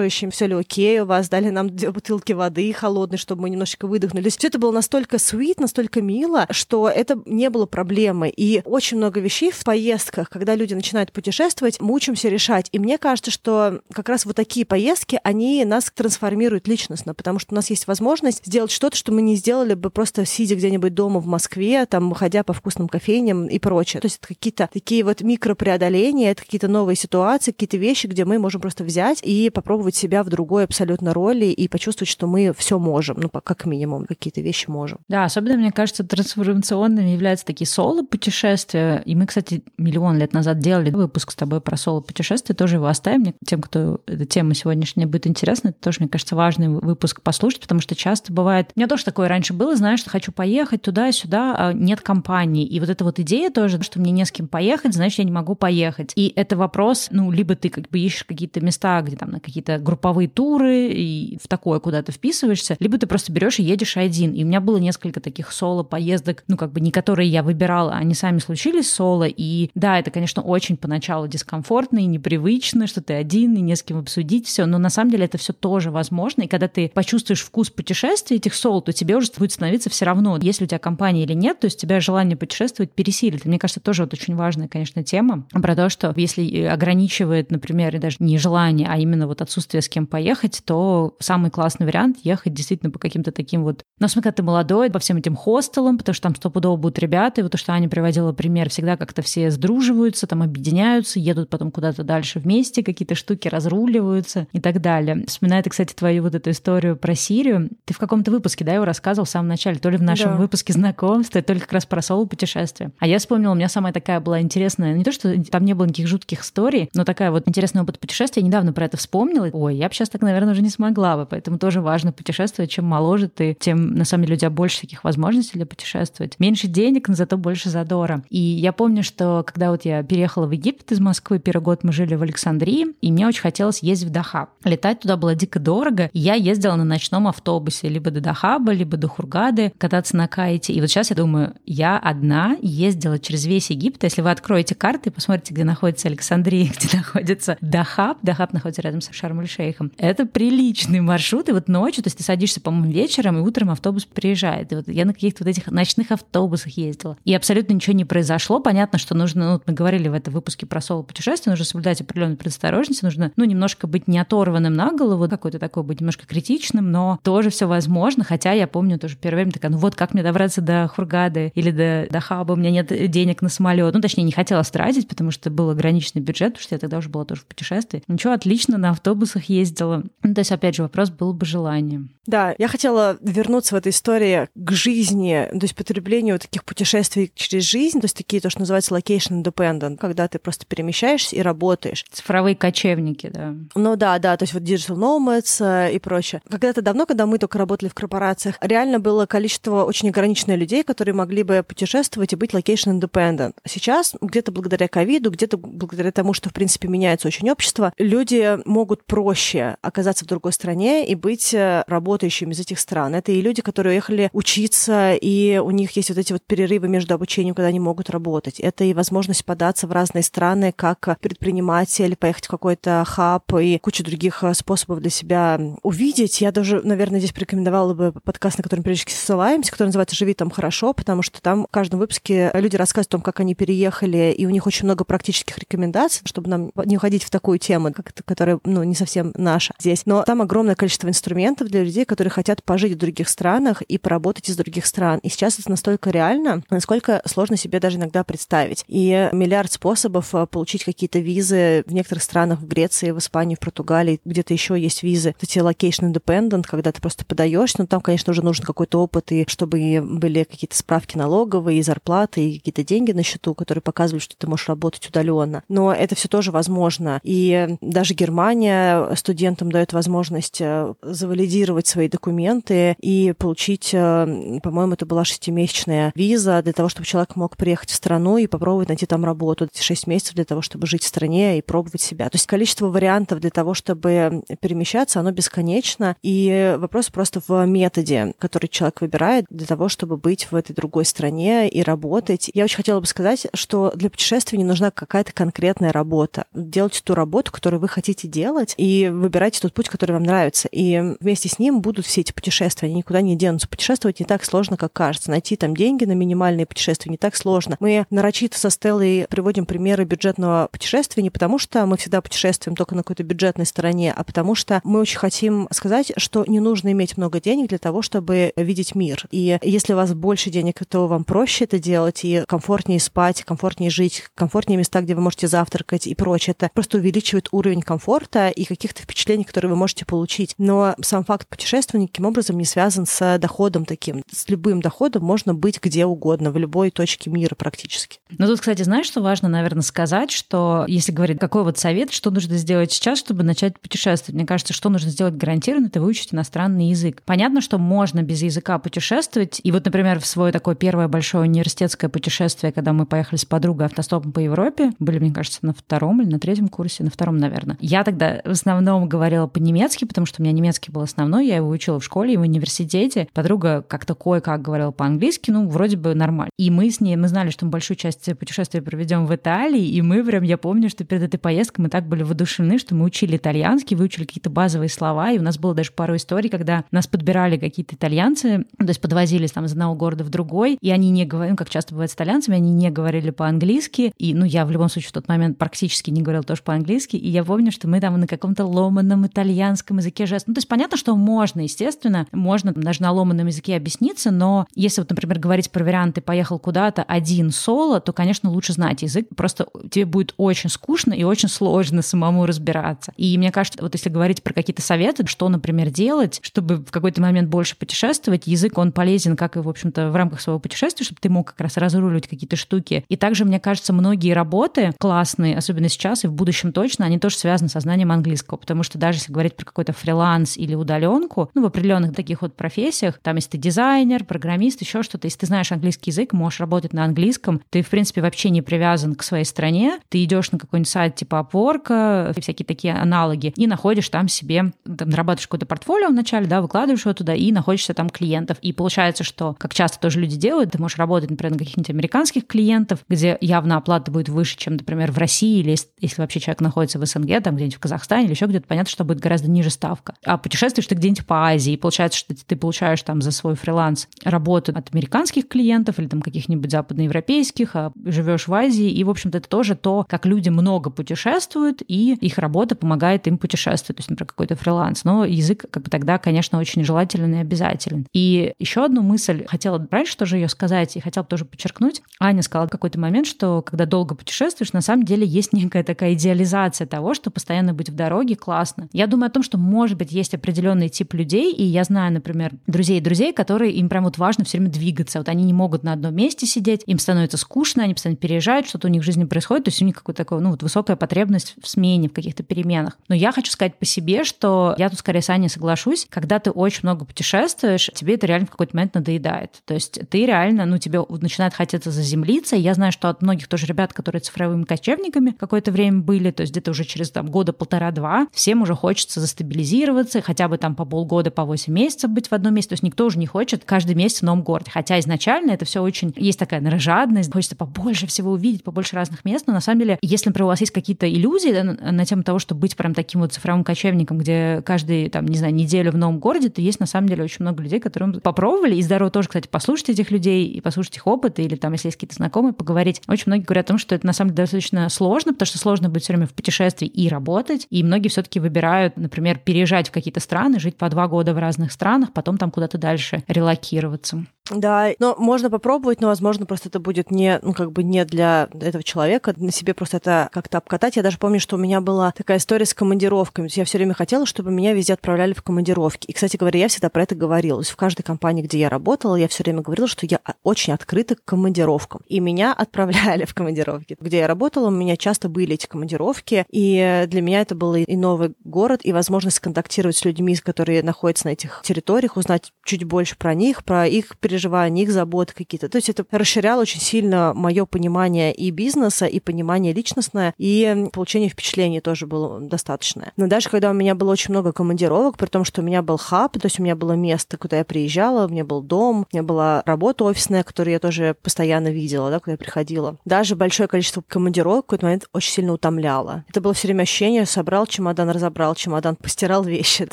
поддерживающими, все ли окей у вас, дали нам две бутылки воды холодной, чтобы мы немножечко выдохнули. Все это было настолько sweet, настолько мило, что это не было проблемой. И очень много вещей в поездках, когда люди начинают путешествовать, мы учимся решать. И мне кажется, что как раз вот такие поездки, они нас трансформируют личностно, потому что у нас есть возможность сделать что-то, что мы не сделали бы просто сидя где-нибудь дома в Москве, там, ходя по вкусным кофейням и прочее. То есть это какие-то такие вот микропреодоления, это какие-то новые ситуации, какие-то вещи, где мы можем просто взять и попробовать себя в другой абсолютно роли и почувствовать, что мы все можем, ну, как минимум, какие-то вещи можем. Да, особенно, мне кажется, трансформационными являются такие соло-путешествия. И мы, кстати, миллион лет назад делали выпуск с тобой про соло-путешествия, тоже его оставим. Тем, кто эта тема сегодняшняя будет интересна, это тоже, мне кажется, важный выпуск послушать, потому что часто бывает... У меня тоже такое раньше было, знаешь, что хочу поехать туда-сюда, а нет компании. И вот эта вот идея тоже, что мне не с кем поехать, значит, я не могу поехать. И это вопрос, ну, либо ты как бы ищешь какие-то места, где там на какие-то групповые туры, и в такое куда ты вписываешься, либо ты просто берешь и едешь один. И у меня было несколько таких соло-поездок, ну, как бы не которые я выбирала, они сами случились соло. И да, это, конечно, очень поначалу дискомфортно и непривычно, что ты один и не с кем обсудить все, но на самом деле это все тоже возможно. И когда ты почувствуешь вкус путешествий этих соло, то тебе уже будет становиться все равно, есть ли у тебя компания или нет, то есть тебя желание путешествовать пересилит. И мне кажется, тоже вот очень важная, конечно, тема про то, что если ограничивает, например, даже не желание, а именно вот отсутствие отсутствие с кем поехать, то самый классный вариант ехать действительно по каким-то таким вот... Ну, в когда ты молодой, по всем этим хостелам, потому что там стопудово будут ребята, и вот то, что Аня приводила пример, всегда как-то все сдруживаются, там объединяются, едут потом куда-то дальше вместе, какие-то штуки разруливаются и так далее. Вспоминает, кстати, твою вот эту историю про Сирию. Ты в каком-то выпуске, да, его рассказывал в самом начале, то ли в нашем да. выпуске знакомства, то ли как раз про соло-путешествие. А я вспомнила, у меня самая такая была интересная, не то, что там не было никаких жутких историй, но такая вот интересная опыт путешествия. Я недавно про это вспомнила. Ой, я бы сейчас так, наверное, уже не смогла бы, поэтому тоже важно путешествовать. Чем моложе ты, тем, на самом деле, у тебя больше таких возможностей для путешествовать. Меньше денег, но зато больше задора. И я помню, что когда вот я переехала в Египет из Москвы, первый год мы жили в Александрии, и мне очень хотелось ездить в Дахаб. Летать туда было дико дорого, я ездила на ночном автобусе либо до Дахаба, либо до Хургады, кататься на кайте. И вот сейчас я думаю, я одна ездила через весь Египет. Если вы откроете карты и посмотрите, где находится Александрия, где находится Дахаб, Дахаб находится рядом с Шарм-эль-Шейхом, это приличный маршрут, и вот ночью, то есть ты садишься, по-моему, вечером, и утром автобус приезжает. И вот я на каких-то вот этих ночных автобусах ездила. И абсолютно ничего не произошло. Понятно, что нужно, ну, мы говорили в этом выпуске про соло-путешествие, нужно соблюдать определенную предосторожность, нужно, ну, немножко быть не оторванным на голову, какой-то такой быть немножко критичным, но тоже все возможно, хотя я помню тоже первое время такая, ну вот как мне добраться до Хургады или до, до Хаба, у меня нет денег на самолет. Ну, точнее, не хотела тратить, потому что был ограниченный бюджет, потому что я тогда уже была тоже в путешествии. Ничего, отлично, на автобусах ездила. Ну, то есть, опять же, вопрос был бы желанием. Да, я хотела вернуться в этой истории к жизни, то есть потреблению таких путешествий через жизнь, то есть такие, то, что называется location independent, когда ты просто перемещаешься и работаешь. Цифровые кочевники, да. Ну да, да, то есть вот digital nomads э, и прочее. Когда-то давно, когда мы только работали в корпорациях, реально было количество очень ограниченное людей, которые могли бы путешествовать и быть location independent. Сейчас, где-то благодаря ковиду, где-то благодаря тому, что, в принципе, меняется очень общество, люди могут проще оказаться в другой стране и быть э, работающими из этих стран. Это и люди, которые уехали учиться, и у них есть вот эти вот перерывы между обучением, когда они могут работать. Это и возможность податься в разные страны как предприниматель, поехать в какой-то хаб и куча других э, способов для себя увидеть. Я даже, наверное, здесь порекомендовала бы подкаст, на который периодически ссылаемся, который называется «Живи там хорошо», потому что там в каждом выпуске люди рассказывают о том, как они переехали, и у них очень много практических рекомендаций, чтобы нам не уходить в такую тему, которая, ну, не совсем наша здесь. Но там огромное количество инструментов для людей, которые хотят пожить в других странах и поработать из других стран. И сейчас это настолько реально, насколько сложно себе даже иногда представить. И миллиард способов э, получить какие-то визы в некоторых странах, в Греции, в Испании, в Португалии, где-то еще есть визы. Эти location independent, когда ты просто подаешь, но там, конечно, уже нужен какой-то опыт, и чтобы были какие-то справки налоговые, и зарплаты, и какие-то деньги на счету, которые показывают, что ты можешь работать удаленно. Но это все тоже возможно. И даже Германия студентам дает возможность э, завалидировать свои документы и получить, э, по-моему, это была шестимесячная виза для того, чтобы человек мог приехать в страну и попробовать найти там работу. Эти шесть месяцев для того, чтобы жить в стране и пробовать себя. То есть количество вариантов для того, чтобы перемещаться, оно бесконечно. И вопрос просто в методе, который человек выбирает для того, чтобы быть в этой другой стране и работать. Я очень хотела бы сказать, что для путешествия не нужна какая-то конкретная работа. Делайте ту работу, которую вы хотите делать, и выбирайте тот путь, который вам нравится. И вместе с ним будут все эти путешествия, они никуда не денутся. Путешествовать не так сложно, как кажется. Найти там деньги на минимальные путешествия не так сложно. Мы нарочито со Стеллой приводим примеры бюджетного путешествия не потому, что мы всегда путешествуем только на какой-то бюджетной стороне, а потому что мы очень хотим сказать, что не нужно иметь много денег для того, чтобы видеть мир. И если у вас больше денег, то вам проще это делать, и комфортнее спать, комфортнее жить, комфортнее места, где вы можете завтракать и прочее. Это просто увеличивает уровень комфорта и каких-то впечатлений, которые вы можете получить. Но сам факт путешествия никаким образом не связан с доходом таким. С любым доходом можно быть где угодно, в любой точке мира практически. Ну тут, кстати, знаешь, что важно, наверное, сказать, что если говорить, какой вот совет, что нужно сделать сейчас, чтобы начать путешествовать? Мне кажется, что нужно сделать гарантированно, это выучить иностранный язык. Понятно, что можно без языка путешествовать. И вот, например, в свое такое первое большое университетское путешествие, когда мы поехали с подругой автостопом по Европе, были, мне кажется, на втором или на третьем курсе, на втором, наверное. Я тогда в основном говорила по-немецки, потому что у меня немецкий был основной, я его учила в школе и в университете. Подруга как-то кое-как говорила по-английски, ну, вроде бы нормально. И мы с ней, мы знали, что мы большую часть путешествия проведем в Италии, и мы прям, я помню, что перед этой поездкой мы так были воодушевлены, что мы учили итальянский, выучили какие-то базовые слова, и у нас было даже пару историй, когда нас подбирали какие-то итальянцы, то есть подвозились там из одного города в другой, и они не говорили, ну, как часто бывает с итальянцами, они не говорили по-английски, и, ну, я в любом случае в тот момент практически не говорила тоже по-английски, и я помню, что мы там на каком-то каком-то ломаном итальянском языке жестов. Ну, то есть понятно, что можно, естественно, можно даже на ломаном языке объясниться, но если вот, например, говорить про вариант, ты поехал куда-то один соло, то, конечно, лучше знать язык, просто тебе будет очень скучно и очень сложно самому разбираться. И мне кажется, вот если говорить про какие-то советы, что, например, делать, чтобы в какой-то момент больше путешествовать, язык, он полезен, как и, в общем-то, в рамках своего путешествия, чтобы ты мог как раз разруливать какие-то штуки. И также, мне кажется, многие работы классные, особенно сейчас и в будущем точно, они тоже связаны со знанием английского, потому что даже если говорить про какой-то фриланс или удаленку, ну, в определенных таких вот профессиях, там, если ты дизайнер, программист, еще что-то, если ты знаешь английский язык, можешь работать на английском, ты, в принципе, вообще не привязан к своей стране, ты идешь на какой-нибудь сайт типа Upwork, всякие такие аналоги, и находишь там себе, там, нарабатываешь какое-то портфолио вначале, да, выкладываешь его туда и находишься там клиентов. И получается, что, как часто тоже люди делают, ты можешь работать, например, на каких-нибудь американских клиентов, где явно оплата будет выше, чем, например, в России, или если вообще человек находится в СНГ, там где-нибудь в Казахстане или еще где-то, понятно, что будет гораздо ниже ставка. А путешествуешь ты где-нибудь по Азии, и получается, что ты получаешь там за свой фриланс работу от американских клиентов или там каких-нибудь западноевропейских, а живешь в Азии, и, в общем-то, это тоже то, как люди много путешествуют, и их работа помогает им путешествовать, то есть, например, какой-то фриланс. Но язык как бы тогда, конечно, очень желателен и обязателен. И еще одну мысль хотела раньше тоже ее сказать, и хотела тоже подчеркнуть. Аня сказала в какой-то момент, что когда долго путешествуешь, на самом деле есть некая такая идеализация того, что постоянно быть в дороге классно. Я думаю о том, что, может быть, есть определенный тип людей, и я знаю, например, друзей и друзей, которые им прям вот важно все время двигаться. Вот они не могут на одном месте сидеть, им становится скучно, они постоянно переезжают, что-то у них в жизни происходит, то есть у них какая-то такая, ну, вот высокая потребность в смене, в каких-то переменах. Но я хочу сказать по себе, что я тут скорее с Аней соглашусь, когда ты очень много путешествуешь, тебе это реально в какой-то момент надоедает. То есть ты реально, ну, тебе начинает хотеться заземлиться. Я знаю, что от многих тоже ребят, которые цифровыми кочевниками какое-то время были, то есть где-то уже через там года полтора-два, всем уже хочется застабилизироваться, хотя бы там по полгода, по 8 месяцев быть в одном месте. То есть никто уже не хочет каждый месяц в новом городе. Хотя изначально это все очень... Есть такая жадность, хочется побольше всего увидеть, побольше разных мест. Но на самом деле, если, например, у вас есть какие-то иллюзии да, на тему того, чтобы быть прям таким вот цифровым кочевником, где каждый, там, не знаю, неделю в новом городе, то есть на самом деле очень много людей, которые попробовали. И здорово тоже, кстати, послушать этих людей и послушать их опыт, или там, если есть какие-то знакомые, поговорить. Очень многие говорят о том, что это на самом деле достаточно сложно, потому что сложно быть все время в путешествии и работать. И многие все-таки выбирают, например, переезжать в какие-то страны, жить по два года в разных странах, потом там куда-то дальше релокироваться. Да, но можно попробовать, но, возможно, просто это будет не, ну, как бы не для этого человека, на себе просто это как-то обкатать. Я даже помню, что у меня была такая история с командировками. Я все время хотела, чтобы меня везде отправляли в командировки. И, кстати говоря, я всегда про это говорила. То есть в каждой компании, где я работала, я все время говорила, что я очень открыта к командировкам. И меня отправляли в командировки. Где я работала, у меня часто были эти командировки, и для меня это был и новый город, и возможность контактировать с людьми, которые находятся на этих территориях, узнать чуть больше про них, про их переживания переживания, их заботы какие-то. То есть это расширяло очень сильно мое понимание и бизнеса, и понимание личностное, и получение впечатлений тоже было достаточное. Но даже когда у меня было очень много командировок, при том, что у меня был хаб, то есть у меня было место, куда я приезжала, у меня был дом, у меня была работа офисная, которую я тоже постоянно видела, да, куда я приходила. Даже большое количество командировок в какой-то момент очень сильно утомляло. Это было все время ощущение, собрал чемодан, разобрал чемодан, постирал вещи. То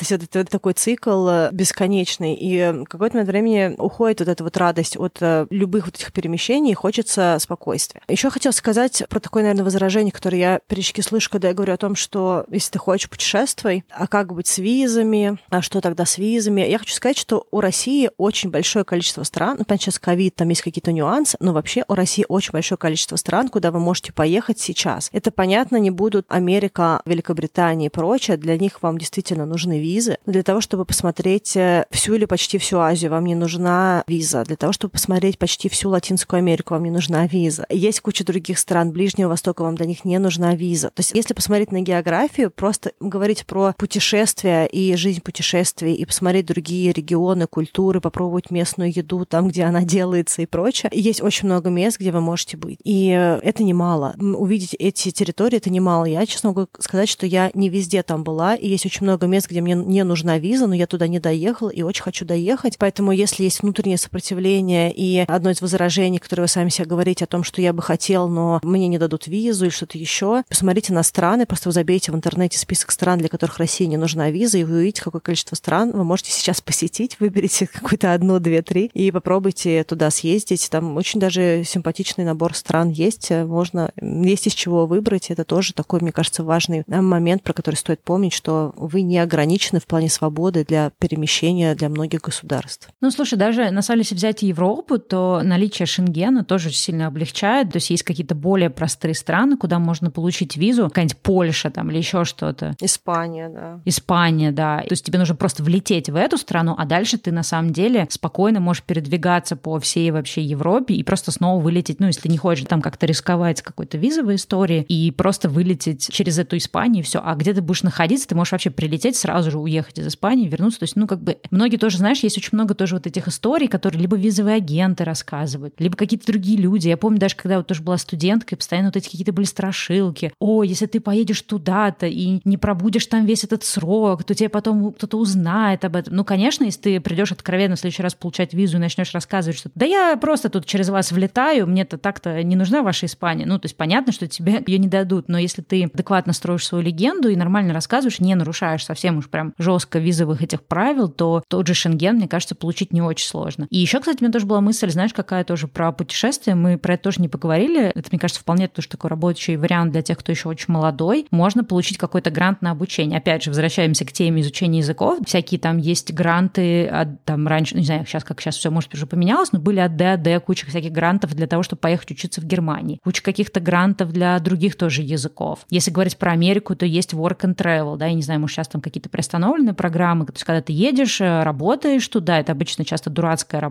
есть это, это такой цикл э, бесконечный. И в какой-то момент времени уходит вот эта вот радость от э, любых вот этих перемещений, хочется спокойствия. Еще хотел сказать про такое, наверное, возражение, которое я периодически слышу, когда я говорю о том, что если ты хочешь путешествовать, а как быть с визами, а что тогда с визами? Я хочу сказать, что у России очень большое количество стран, ну, понятно, сейчас ковид, там есть какие-то нюансы, но вообще у России очень большое количество стран, куда вы можете поехать сейчас. Это, понятно, не будут Америка, Великобритания и прочее, для них вам действительно нужны визы. Для того, чтобы посмотреть э, всю или почти всю Азию, вам не нужна виза виза. Для того, чтобы посмотреть почти всю Латинскую Америку, вам не нужна виза. Есть куча других стран Ближнего Востока, вам до них не нужна виза. То есть, если посмотреть на географию, просто говорить про путешествия и жизнь путешествий, и посмотреть другие регионы, культуры, попробовать местную еду там, где она делается и прочее, есть очень много мест, где вы можете быть. И это немало. Увидеть эти территории — это немало. Я, честно могу сказать, что я не везде там была, и есть очень много мест, где мне не нужна виза, но я туда не доехала и очень хочу доехать. Поэтому, если есть внутреннее сопротивление и одно из возражений, которое вы сами себе говорите о том, что я бы хотел, но мне не дадут визу или что-то еще. Посмотрите на страны, просто вы забейте в интернете список стран, для которых России не нужна виза, и вы увидите, какое количество стран вы можете сейчас посетить. Выберите какую-то одну, две, три и попробуйте туда съездить. Там очень даже симпатичный набор стран есть. Можно, есть из чего выбрать. Это тоже такой, мне кажется, важный момент, про который стоит помнить, что вы не ограничены в плане свободы для перемещения для многих государств. Ну, слушай, даже на самом если взять Европу, то наличие Шенгена тоже очень сильно облегчает. То есть есть какие-то более простые страны, куда можно получить визу, какая-нибудь Польша там или еще что-то. Испания, да. Испания, да. То есть тебе нужно просто влететь в эту страну, а дальше ты на самом деле спокойно можешь передвигаться по всей вообще Европе и просто снова вылететь, ну, если не хочешь там как-то рисковать какой-то визовой историей, и просто вылететь через эту Испанию, и все. А где ты будешь находиться, ты можешь вообще прилететь, сразу же уехать из Испании, вернуться. То есть, ну, как бы, многие тоже, знаешь, есть очень много тоже вот этих историй, которые либо визовые агенты рассказывают, либо какие-то другие люди. Я помню даже, когда вот тоже была студенткой, постоянно вот эти какие-то были страшилки. О, если ты поедешь туда-то и не пробудешь там весь этот срок, то тебе потом кто-то узнает об этом. Ну, конечно, если ты придешь откровенно в следующий раз получать визу и начнешь рассказывать, что да я просто тут через вас влетаю, мне-то так-то не нужна ваша Испания. Ну, то есть понятно, что тебе ее не дадут, но если ты адекватно строишь свою легенду и нормально рассказываешь, не нарушаешь совсем уж прям жестко визовых этих правил, то тот же Шенген, мне кажется, получить не очень сложно. Еще, кстати, у меня тоже была мысль, знаешь, какая тоже про путешествия, мы про это тоже не поговорили. Это, мне кажется, вполне тоже такой рабочий вариант для тех, кто еще очень молодой. Можно получить какой-то грант на обучение. Опять же, возвращаемся к теме изучения языков. Всякие там есть гранты, от, там раньше, ну, не знаю, сейчас как сейчас все, может, уже поменялось, но были от ДАД куча всяких грантов для того, чтобы поехать учиться в Германии. Куча каких-то грантов для других тоже языков. Если говорить про Америку, то есть work and travel, да, я не знаю, может, сейчас там какие-то приостановленные программы, то есть когда ты едешь, э, работаешь туда, это обычно часто дурацкая работа,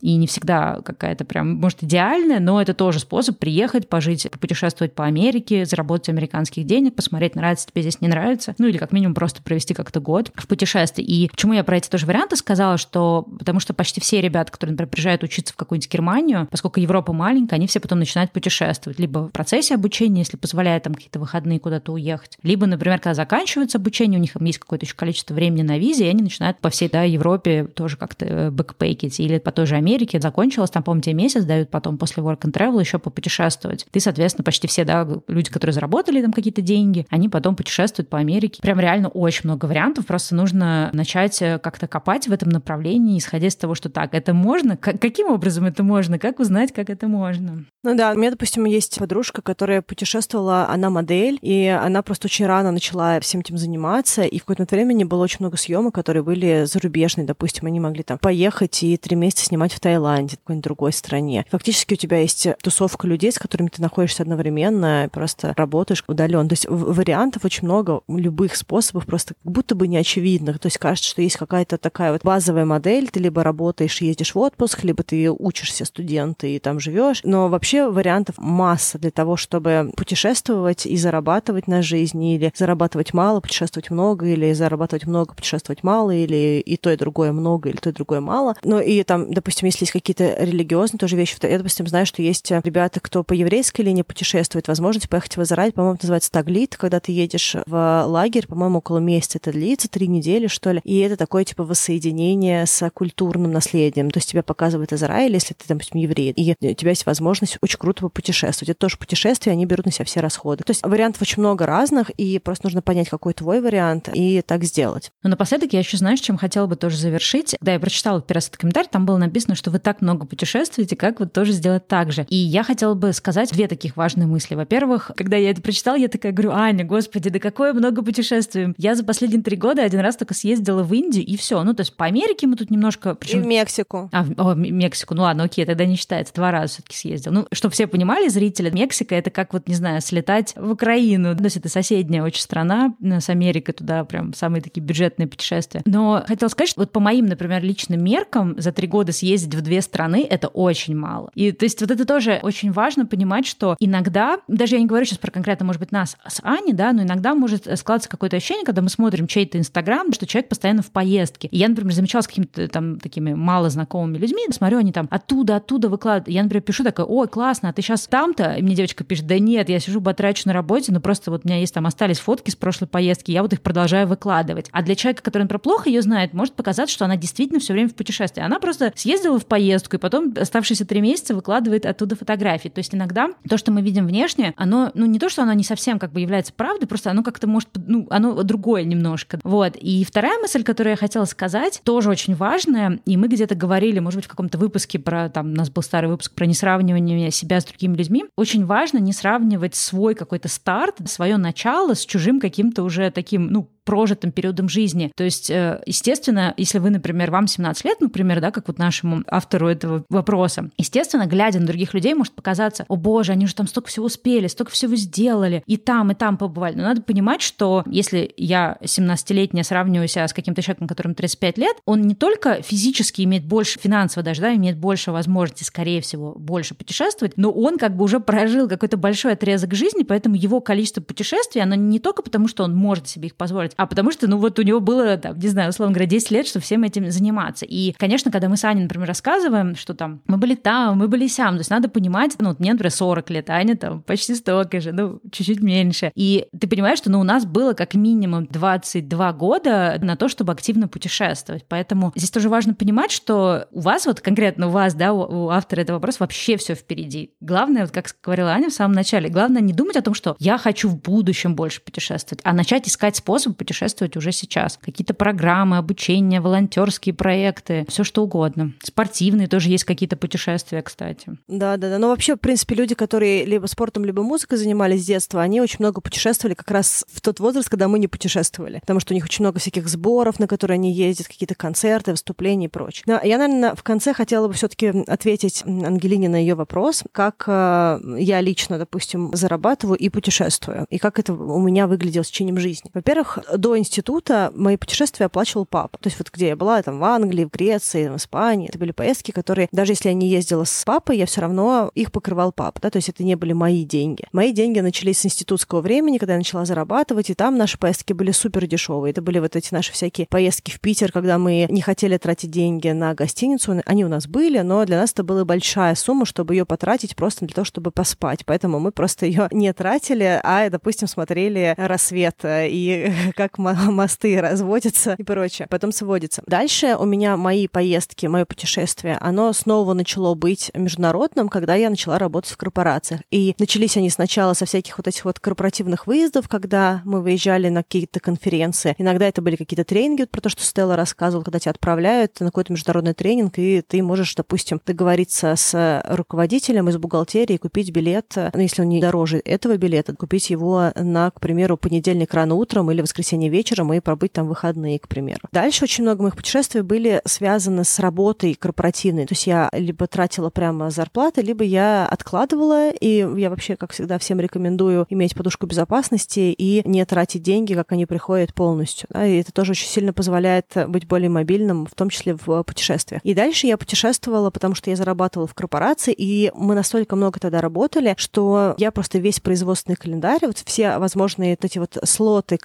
и не всегда какая-то прям, может, идеальная, но это тоже способ приехать, пожить, путешествовать по Америке, заработать американских денег, посмотреть, нравится тебе здесь, не нравится, ну или как минимум просто провести как-то год в путешествии. И почему я про эти тоже варианты сказала, что потому что почти все ребята, которые, например, приезжают учиться в какую-нибудь Германию, поскольку Европа маленькая, они все потом начинают путешествовать, либо в процессе обучения, если позволяет там какие-то выходные куда-то уехать, либо, например, когда заканчивается обучение, у них есть какое-то еще количество времени на визе, и они начинают по всей да, Европе тоже как-то э, бэкпейкить. Или по той же Америке закончилось, там, помните, месяц дают потом после work and travel еще попутешествовать. Ты, соответственно, почти все да, люди, которые заработали там какие-то деньги, они потом путешествуют по Америке. Прям реально очень много вариантов, просто нужно начать э, как-то копать в этом направлении, исходя из того, что так, это можно? Как, каким образом это можно? Как узнать, как это можно? Ну да, у меня, допустим, есть подружка, которая путешествовала, она модель, и она просто очень рано начала всем этим заниматься, и в какое-то время не было очень много съемок, которые были зарубежные, допустим, они могли там поехать и три месяца снимать в Таиланде, в какой-нибудь другой стране. Фактически у тебя есть тусовка людей, с которыми ты находишься одновременно, просто работаешь удаленно. То есть вариантов очень много, любых способов, просто как будто бы неочевидных. То есть кажется, что есть какая-то такая вот базовая модель, ты либо работаешь и ездишь в отпуск, либо ты учишься студент и там живешь. Но вообще вариантов масса для того, чтобы путешествовать и зарабатывать на жизнь, или зарабатывать мало, путешествовать много, или зарабатывать много, путешествовать мало, или и то, и другое много, или то, и другое мало. Но и там, допустим, если есть какие-то религиозные тоже вещи, я, допустим, знаю, что есть ребята, кто по еврейской линии путешествует, возможность поехать в Израиль, по-моему, называется таглит, когда ты едешь в лагерь, по-моему, около месяца это длится, три недели, что ли, и это такое, типа, воссоединение с культурным наследием, то есть тебя показывает Израиль, если ты, допустим, еврей, и у тебя есть возможность очень круто попутешествовать. Это тоже путешествие, они берут на себя все расходы. То есть вариантов очень много разных, и просто нужно понять, какой твой вариант, и так сделать. Но напоследок я еще, знаешь, чем хотела бы тоже завершить. Когда я прочитала первый раз этот комментарий, там было написано, что вы так много путешествуете, как вот тоже сделать так же. И я хотела бы сказать две таких важные мысли. Во-первых, когда я это прочитала, я такая говорю, Аня, господи, да какое много путешествуем. Я за последние три года один раз только съездила в Индию, и все. Ну, то есть по Америке мы тут немножко... Причем... И в Мексику. А, о, Мексику. Ну ладно, окей, тогда не считается. Два раза все таки съездил. Ну, чтобы все понимали, зрители, Мексика — это как вот, не знаю, слетать в Украину. То есть это соседняя очень страна с Америкой, туда прям самые такие бюджетные путешествия. Но хотела сказать, что вот по моим, например, личным меркам за три года съездить в две страны — это очень мало. И то есть вот это тоже очень важно понимать, что иногда, даже я не говорю сейчас про конкретно, может быть, нас с Аней, да, но иногда может складываться какое-то ощущение, когда мы смотрим чей-то Инстаграм, что человек постоянно в поездке. И я, например, замечала с какими-то там такими мало знакомыми людьми, смотрю, они там оттуда, оттуда выкладывают. Я, например, пишу такое, ой, классно, а ты сейчас там-то? И мне девочка пишет, да нет, я сижу, батрачу на работе, но просто вот у меня есть там остались фотки с прошлой поездки, я вот их продолжаю выкладывать. А для человека, который, например, плохо ее знает, может показаться, что она действительно все время в путешествии. Она просто просто съездила в поездку и потом оставшиеся три месяца выкладывает оттуда фотографии. То есть иногда то, что мы видим внешне, оно, ну не то, что оно не совсем как бы является правдой, просто оно как-то может, ну, оно другое немножко. Вот. И вторая мысль, которую я хотела сказать, тоже очень важная, и мы где-то говорили, может быть, в каком-то выпуске про, там, у нас был старый выпуск про несравнивание себя с другими людьми. Очень важно не сравнивать свой какой-то старт, свое начало с чужим каким-то уже таким, ну, прожитым периодом жизни. То есть, э, естественно, если вы, например, вам 17 лет, например, да, как вот нашему автору этого вопроса, естественно, глядя на других людей, может показаться, о боже, они же там столько всего успели, столько всего сделали, и там, и там побывали. Но надо понимать, что если я 17-летняя сравниваю себя с каким-то человеком, которому 35 лет, он не только физически имеет больше, финансово даже, да, имеет больше возможности, скорее всего, больше путешествовать, но он как бы уже прожил какой-то большой отрезок жизни, поэтому его количество путешествий, оно не только потому, что он может себе их позволить, а потому что, ну вот у него было, там, не знаю, условно говоря, 10 лет, что всем этим заниматься. И, конечно, когда мы с Аней, например, рассказываем, что там мы были там, мы были сям, то есть надо понимать, ну, вот мне, например, 40 лет, а Аня там почти столько же, ну, чуть-чуть меньше. И ты понимаешь, что, ну, у нас было как минимум 22 года на то, чтобы активно путешествовать. Поэтому здесь тоже важно понимать, что у вас, вот конкретно у вас, да, у, у автора этого вопроса вообще все впереди. Главное, вот как говорила Аня в самом начале, главное не думать о том, что я хочу в будущем больше путешествовать, а начать искать способ путешествовать уже сейчас. Какие-то программы, обучение, волонтерские проекты, все что угодно. Спортивные тоже есть какие-то путешествия, кстати. Да, да, да. Но вообще, в принципе, люди, которые либо спортом, либо музыкой занимались с детства, они очень много путешествовали как раз в тот возраст, когда мы не путешествовали. Потому что у них очень много всяких сборов, на которые они ездят, какие-то концерты, выступления и прочее. Но я, наверное, в конце хотела бы все-таки ответить Ангелине на ее вопрос, как э, я лично, допустим, зарабатываю и путешествую, и как это у меня выглядело с течением жизни. Во-первых, до института мои путешествия оплачивал папа. То есть вот где я была, там в Англии, в Греции, в Испании, это были поездки, которые, даже если я не ездила с папой, я все равно их покрывал папа, да, то есть это не были мои деньги. Мои деньги начались с институтского времени, когда я начала зарабатывать, и там наши поездки были супер дешевые. Это были вот эти наши всякие поездки в Питер, когда мы не хотели тратить деньги на гостиницу. Они у нас были, но для нас это была большая сумма, чтобы ее потратить просто для того, чтобы поспать. Поэтому мы просто ее не тратили, а, допустим, смотрели рассвет и как мосты разводятся и прочее. Потом сводится. Дальше у меня мои поездки, мое путешествие, оно снова начало быть международным, когда я начала работать в корпорациях. И начались они сначала со всяких вот этих вот корпоративных выездов, когда мы выезжали на какие-то конференции. Иногда это были какие-то тренинги, вот про то, что Стелла рассказывала, когда тебя отправляют на какой-то международный тренинг, и ты можешь, допустим, договориться с руководителем из бухгалтерии, купить билет, ну, если он не дороже этого билета, купить его на, к примеру, понедельник рано утром или воскресенье вечером и пробыть там выходные, к примеру. Дальше очень много моих путешествий были связаны с работой корпоративной. То есть я либо тратила прямо зарплаты, либо я откладывала, и я вообще, как всегда, всем рекомендую иметь подушку безопасности и не тратить деньги, как они приходят полностью. Да? И это тоже очень сильно позволяет быть более мобильным, в том числе в путешествиях. И дальше я путешествовала, потому что я зарабатывала в корпорации, и мы настолько много тогда работали, что я просто весь производственный календарь, вот все возможные вот эти вот слоты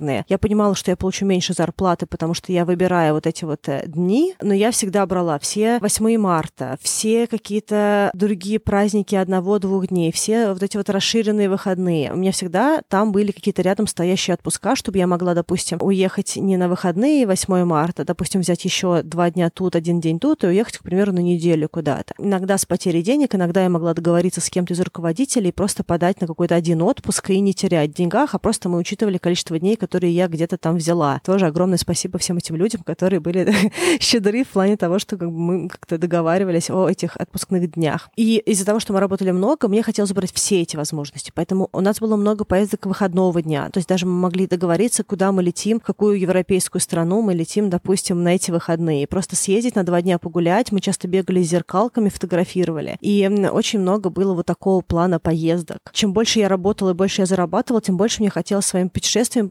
календарные, я понимала, что я получу меньше зарплаты, потому что я выбираю вот эти вот э, дни, но я всегда брала все 8 марта, все какие-то другие праздники одного-двух дней, все вот эти вот расширенные выходные. У меня всегда там были какие-то рядом стоящие отпуска, чтобы я могла, допустим, уехать не на выходные 8 марта, допустим, взять еще два дня тут, один день тут и уехать, к примеру, на неделю куда-то. Иногда с потерей денег, иногда я могла договориться с кем-то из руководителей, просто подать на какой-то один отпуск и не терять в деньгах, а просто мы учитывали количество дней, которые я где-то там взяла. Тоже огромное спасибо всем этим людям, которые были щедры в плане того, что как бы мы как-то договаривались о этих отпускных днях. И из-за того, что мы работали много, мне хотелось брать все эти возможности. Поэтому у нас было много поездок выходного дня. То есть даже мы могли договориться, куда мы летим, в какую европейскую страну мы летим, допустим, на эти выходные. Просто съездить на два дня погулять. Мы часто бегали с зеркалками, фотографировали. И очень много было вот такого плана поездок. Чем больше я работала и больше я зарабатывала, тем больше мне хотелось своим путешествием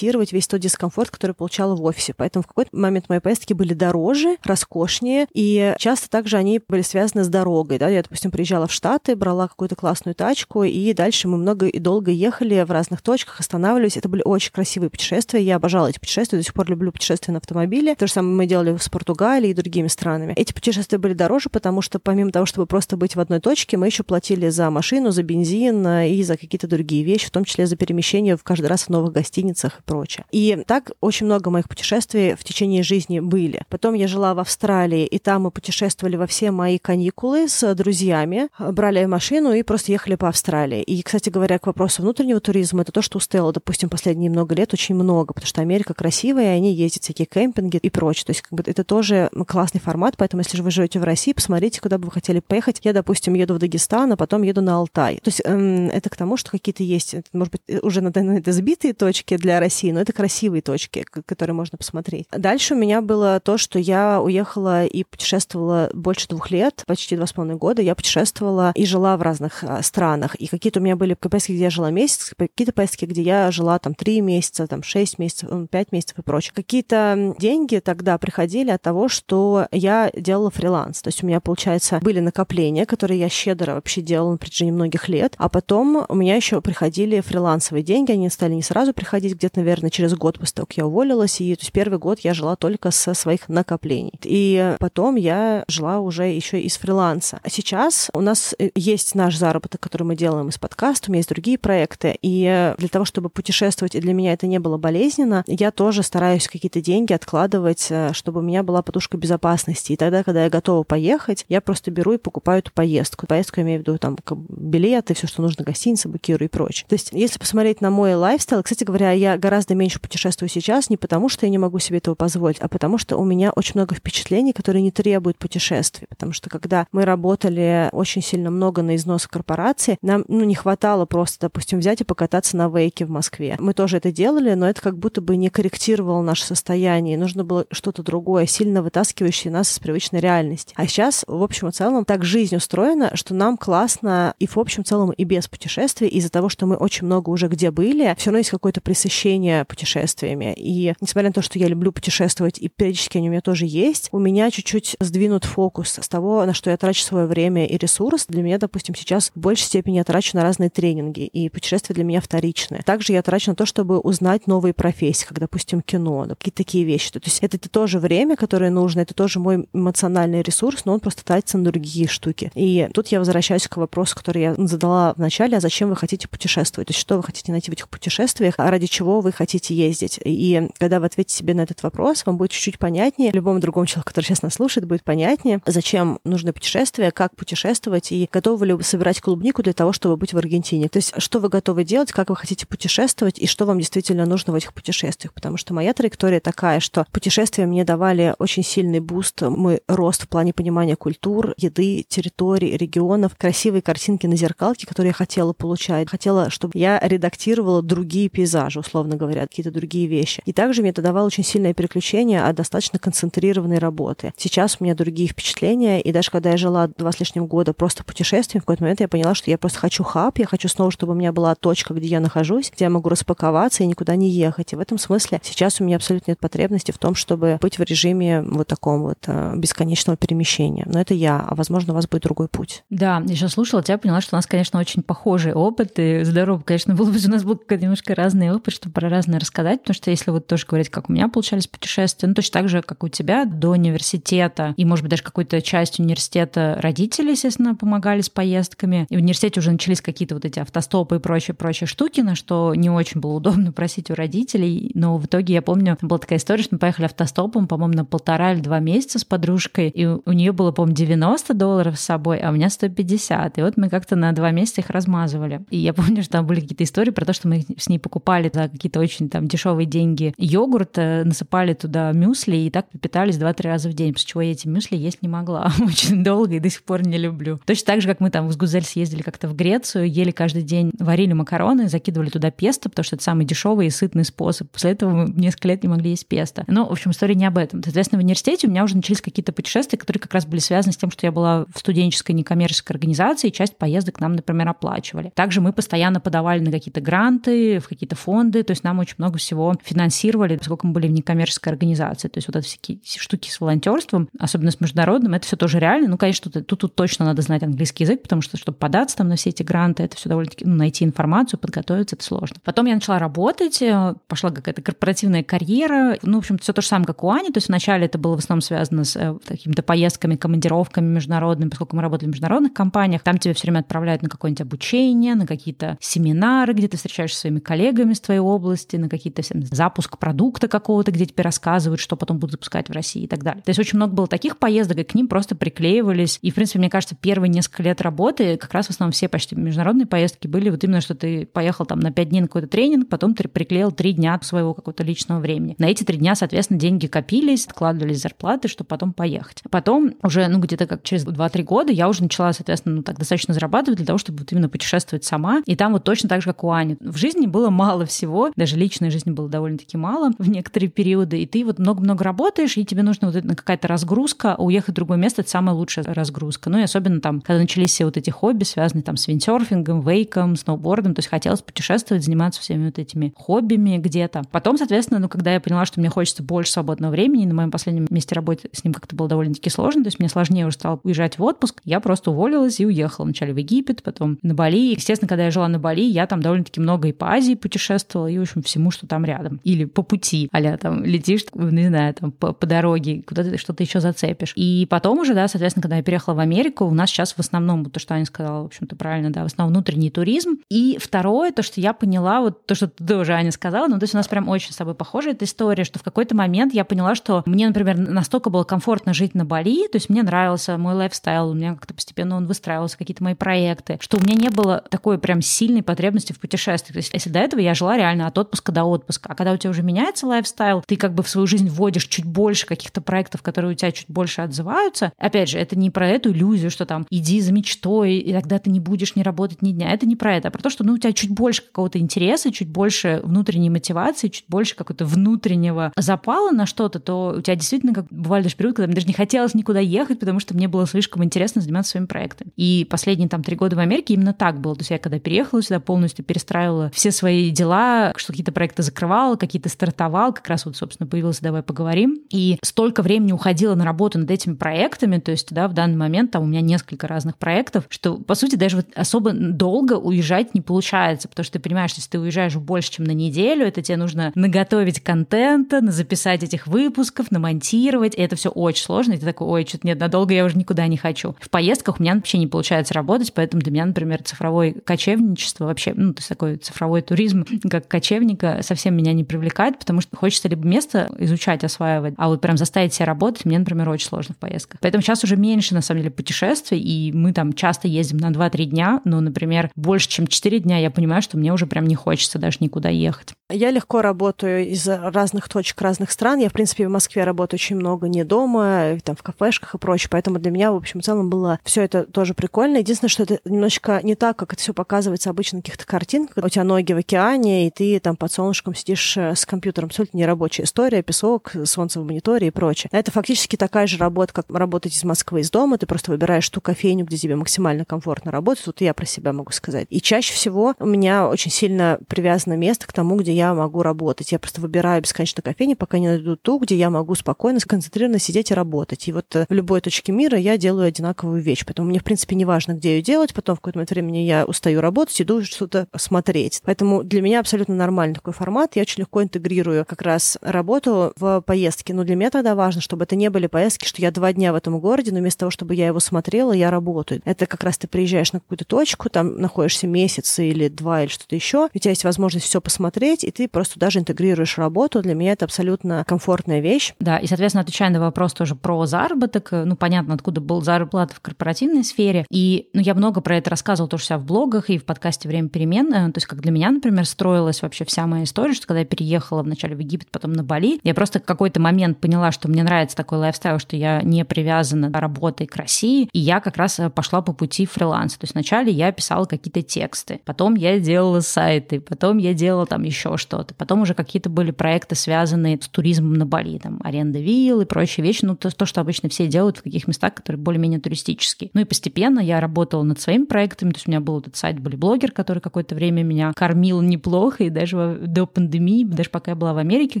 весь тот дискомфорт, который получала в офисе. Поэтому в какой-то момент мои поездки были дороже, роскошнее, и часто также они были связаны с дорогой. Да? Я, допустим, приезжала в Штаты, брала какую-то классную тачку, и дальше мы много и долго ехали в разных точках, останавливались. Это были очень красивые путешествия. Я обожала эти путешествия, до сих пор люблю путешествия на автомобиле. То же самое мы делали с Португалией и другими странами. Эти путешествия были дороже, потому что помимо того, чтобы просто быть в одной точке, мы еще платили за машину, за бензин и за какие-то другие вещи, в том числе за перемещение в каждый раз в новых гостиницах гостиницах и прочее. И так очень много моих путешествий в течение жизни были. Потом я жила в Австралии, и там мы путешествовали во все мои каникулы с друзьями, брали машину и просто ехали по Австралии. И, кстати говоря, к вопросу внутреннего туризма, это то, что у допустим, последние много лет очень много, потому что Америка красивая, и они ездят всякие кемпинги и прочее. То есть как бы это тоже классный формат, поэтому если же вы живете в России, посмотрите, куда бы вы хотели поехать. Я, допустим, еду в Дагестан, а потом еду на Алтай. То есть эм, это к тому, что какие-то есть, может быть, уже на данный момент сбитые точки для России, но это красивые точки, которые можно посмотреть. Дальше у меня было то, что я уехала и путешествовала больше двух лет, почти два с половиной года. Я путешествовала и жила в разных а, странах. И какие-то у меня были поездки, где я жила месяц, какие-то поездки, где я жила там три месяца, там шесть месяцев, пять месяцев и прочее. Какие-то деньги тогда приходили от того, что я делала фриланс. То есть у меня, получается, были накопления, которые я щедро вообще делала на протяжении многих лет. А потом у меня еще приходили фрилансовые деньги. Они стали не сразу приходить, где-то, наверное, через год после того, как я уволилась. И то есть первый год я жила только со своих накоплений. И потом я жила уже еще из фриланса. А сейчас у нас э, есть наш заработок, который мы делаем из подкаста, у меня есть другие проекты. И для того, чтобы путешествовать, и для меня это не было болезненно, я тоже стараюсь какие-то деньги откладывать, э, чтобы у меня была подушка безопасности. И тогда, когда я готова поехать, я просто беру и покупаю эту поездку. Поездку я имею в виду там билеты, все, что нужно, гостиница, букирую и прочее. То есть, если посмотреть на мой лайфстайл, кстати говоря, я гораздо меньше путешествую сейчас не потому, что я не могу себе этого позволить, а потому что у меня очень много впечатлений, которые не требуют путешествий. Потому что когда мы работали очень сильно много на износ корпорации, нам ну, не хватало просто, допустим, взять и покататься на вейке в Москве. Мы тоже это делали, но это как будто бы не корректировало наше состояние. Нужно было что-то другое, сильно вытаскивающее нас из привычной реальности. А сейчас, в общем и целом, так жизнь устроена, что нам классно и в общем целом и без путешествий, из-за того, что мы очень много уже где были, все равно есть какое-то присыщение путешествиями. И несмотря на то, что я люблю путешествовать, и периодически они у меня тоже есть, у меня чуть-чуть сдвинут фокус с того, на что я трачу свое время и ресурс. Для меня, допустим, сейчас в большей степени я трачу на разные тренинги, и путешествия для меня вторичные. Также я трачу на то, чтобы узнать новые профессии, как, допустим, кино, какие-то такие вещи. То есть это, это тоже время, которое нужно, это тоже мой эмоциональный ресурс, но он просто тратится на другие штуки. И тут я возвращаюсь к вопросу, который я задала в начале, а зачем вы хотите путешествовать? То есть что вы хотите найти в этих путешествиях, а ради чего вы хотите ездить? И когда вы ответите себе на этот вопрос, вам будет чуть-чуть понятнее, любому другому человеку, который сейчас нас слушает, будет понятнее, зачем нужно путешествие, как путешествовать, и готовы ли вы собирать клубнику для того, чтобы быть в Аргентине. То есть что вы готовы делать, как вы хотите путешествовать, и что вам действительно нужно в этих путешествиях. Потому что моя траектория такая, что путешествия мне давали очень сильный буст, мой рост в плане понимания культур, еды, территорий, регионов, красивые картинки на зеркалке, которые я хотела получать. Хотела, чтобы я редактировала другие пейзажи, условно говоря, какие-то другие вещи. И также мне это давало очень сильное переключение от достаточно концентрированной работы. Сейчас у меня другие впечатления, и даже когда я жила два с лишним года просто путешествием, в какой-то момент я поняла, что я просто хочу хаб, я хочу снова, чтобы у меня была точка, где я нахожусь, где я могу распаковаться и никуда не ехать. И в этом смысле сейчас у меня абсолютно нет потребности в том, чтобы быть в режиме вот таком вот э, бесконечного перемещения. Но это я, а возможно, у вас будет другой путь. Да, я сейчас слушала тебя, поняла, что у нас, конечно, очень похожий опыт, и здорово, конечно, было бы, у нас был немножко разный опыт, чтобы про разное рассказать, потому что если вот тоже говорить, как у меня получались путешествия, ну, точно так же, как у тебя, до университета, и, может быть, даже какой-то часть университета родители, естественно, помогали с поездками, и в университете уже начались какие-то вот эти автостопы и прочие-прочие штуки, на что не очень было удобно просить у родителей, но в итоге я помню, была такая история, что мы поехали автостопом, по-моему, на полтора или два месяца с подружкой, и у нее было, по-моему, 90 долларов с собой, а у меня 150. И вот мы как-то на два месяца их размазывали. И я помню, что там были какие-то истории про то, что мы с ней покупали за какие-то очень там дешевые деньги йогурт, э, насыпали туда мюсли и так питались два-три раза в день, после чего я эти мюсли есть не могла очень долго и до сих пор не люблю. Точно так же, как мы там в Гузель съездили как-то в Грецию, ели каждый день, варили макароны, закидывали туда песто, потому что это самый дешевый и сытный способ. После этого мы несколько лет не могли есть песто. Но, в общем, история не об этом. Соответственно, в университете у меня уже начались какие-то путешествия, которые как раз были связаны с тем, что я была в студенческой некоммерческой организации, и часть поездок нам, например, оплачивали. Также мы постоянно подавали на какие-то гранты, в какие-то фонды, то есть нам очень много всего финансировали, поскольку мы были в некоммерческой организации. То есть вот эти всякие штуки с волонтерством, особенно с международным, это все тоже реально. Ну, конечно, тут, тут, тут точно надо знать английский язык, потому что, чтобы податься там на все эти гранты, это все довольно-таки, ну, найти информацию, подготовиться, это сложно. Потом я начала работать, э, пошла какая-то корпоративная карьера. Ну, в общем, все то же самое, как у Ани. То есть вначале это было в основном связано с э, какими-то поездками, командировками международными, поскольку мы работали в международных компаниях. Там тебя все время отправляют на какое-нибудь обучение, на какие-то семинары, где ты встречаешься со своими коллегами с твоей области, на какие-то запуск продукта какого-то, где тебе рассказывают, что потом будут запускать в России и так далее. То есть очень много было таких поездок, и к ним просто приклеивались. И, в принципе, мне кажется, первые несколько лет работы как раз в основном все почти международные поездки были вот именно, что ты поехал там на пять дней на какой-то тренинг, потом ты приклеил три дня своего какого-то личного времени. На эти три дня, соответственно, деньги копились, откладывались зарплаты, чтобы потом поехать. Потом уже, ну, где-то как через 2-3 года я уже начала, соответственно, ну, так достаточно зарабатывать для того, чтобы вот именно путешествовать сама. И там вот точно так же, как у Ани. В жизни было мало всего, даже личной жизни было довольно-таки мало в некоторые периоды, и ты вот много-много работаешь, и тебе нужна вот какая-то разгрузка, а уехать в другое место — это самая лучшая разгрузка. Ну и особенно там, когда начались все вот эти хобби, связанные там с виндсерфингом, вейком, сноубордом, то есть хотелось путешествовать, заниматься всеми вот этими хоббими где-то. Потом, соответственно, ну, когда я поняла, что мне хочется больше свободного времени, на моем последнем месте работы с ним как-то было довольно-таки сложно, то есть мне сложнее уже стало уезжать в отпуск, я просто уволилась и уехала. Вначале в Египет, потом на Бали. Естественно, когда я жила на Бали, я там довольно-таки много и по Азии путешествовала, и, в общем, всему, что там рядом. Или по пути, а там летишь, не знаю, там по, по дороге, куда ты что-то еще зацепишь. И потом уже, да, соответственно, когда я переехала в Америку, у нас сейчас в основном, то, что Аня сказала, в общем-то, правильно, да, в основном внутренний туризм. И второе, то, что я поняла, вот то, что ты уже, Аня, сказала, ну, то есть у нас прям очень с собой похожа эта история, что в какой-то момент я поняла, что мне, например, настолько было комфортно жить на Бали, то есть мне нравился мой lifestyle, у меня как-то постепенно он выстраивался, какие-то мои проекты, что у меня не было такой прям сильной потребности в путешествиях. То есть если до этого я жила реально от отпуска до отпуска, а когда у тебя уже меняется lifestyle, ты как бы в свою жизнь вводишь чуть больше каких-то проектов, которые у тебя чуть больше отзываются. Опять же, это не про эту иллюзию, что там иди за мечтой, и тогда ты не будешь не работать ни дня. Это не про это, а про то, что ну, у тебя чуть больше какого-то интереса, чуть больше внутренней мотивации, чуть больше какого-то внутреннего запала на что-то, то у тебя действительно как бывали даже периоды, когда мне даже не хотелось никуда ехать, потому что мне было слишком интересно заниматься своими проектами. И последние там три года в Америке именно так было. То есть я когда переехала сюда, полностью перестраивала все свои дела, что какие-то проекты закрывала, какие-то стартовал, как раз вот, собственно, появился «Давай поговорим». И столько времени уходило на работу над этими проектами, то есть, да, в данный момент там у меня несколько разных проектов, что, по сути, даже вот особо долго уезжать не получается, потому что ты понимаешь, если ты уезжаешь больше, чем на неделю, это тебе нужно наготовить контента, записать этих выпусков, намонтировать, и это все очень сложно, и ты такой, ой, что-то нет, надолго я уже никуда не хочу. В поездках у меня вообще не получается работать, поэтому для меня, например, цифровое кочевничество вообще, ну, то есть такой цифровой туризм как кочевника совсем меня не привлекает, потому что хочется либо место изучать, осваивать, а вот прям заставить себя работать мне, например, очень сложно в поездках. Поэтому сейчас уже меньше, на самом деле, путешествий, и мы там часто ездим на 2-3 дня, но, например, больше, чем 4 дня я понимаю, что мне уже прям не хочется даже никуда ехать. Я легко работаю из разных точек разных стран. Я, в принципе, в Москве работаю очень много не дома, там в кафешках и прочее. Поэтому для меня, в общем, в целом было все это тоже прикольно. Единственное, что это немножечко не так, как это все показывается обычно на каких-то картинках. У тебя ноги в океане, и ты там под солнышком сидишь э, с компьютером. Абсолютно нерабочая история, песок, солнце в мониторе и прочее. Это фактически такая же работа, как работать из Москвы из дома. Ты просто выбираешь ту кофейню, где тебе максимально комфортно работать. Тут я про себя могу сказать. И чаще всего у меня очень сильно привязано место к тому, где я могу работать. Я просто выбираю бесконечно кофейни, пока не найду ту, где я могу спокойно, сконцентрированно сидеть и работать. И вот э, в любой точке мира я делаю одинаковую вещь. Поэтому мне, в принципе, не важно, где ее делать. Потом в какой-то момент времени я устаю работать, иду что-то смотреть. Поэтому для меня абсолютно нормальный такой формат. Я очень легко интегрирую как раз работу в поездки. Но для меня тогда важно, чтобы это не были поездки, что я два дня в этом городе, но вместо того, чтобы я его смотрела, я работаю. Это как раз ты приезжаешь на какую-то точку, там находишься месяц или два или что-то еще, у тебя есть возможность все посмотреть, и ты просто даже интегрируешь работу. Для меня это абсолютно комфортная вещь. Да, и, соответственно, отвечая на вопрос тоже про заработок, ну, понятно, откуда был зарплата в корпоративной сфере. И, ну, я много про это рассказывала тоже вся в блогах и в подкасте «Время перемен». Э, то есть, как для меня, например, строилась вообще вся моя история, что когда я переехала вначале в Египет, потом на Бали, я просто в какой-то момент поняла, что мне нравится такой лайфстайл, что я не привязана работой к России, и я как раз э, пошла по пути фриланса. То есть вначале я писала какие-то тексты, потом я делала сайты, потом я делала там еще что-то, потом уже какие-то были проекты, связанные с туризмом на Бали, там аренда вилл и прочие вещи, ну то, то что обычно все делают в каких местах, которые более-менее туристические. Ну и постепенно я работала над своими проектами, то есть у меня был этот сайт были блогер, который какое-то время меня кормил неплохо, и даже до пандемии, даже пока я была в Америке,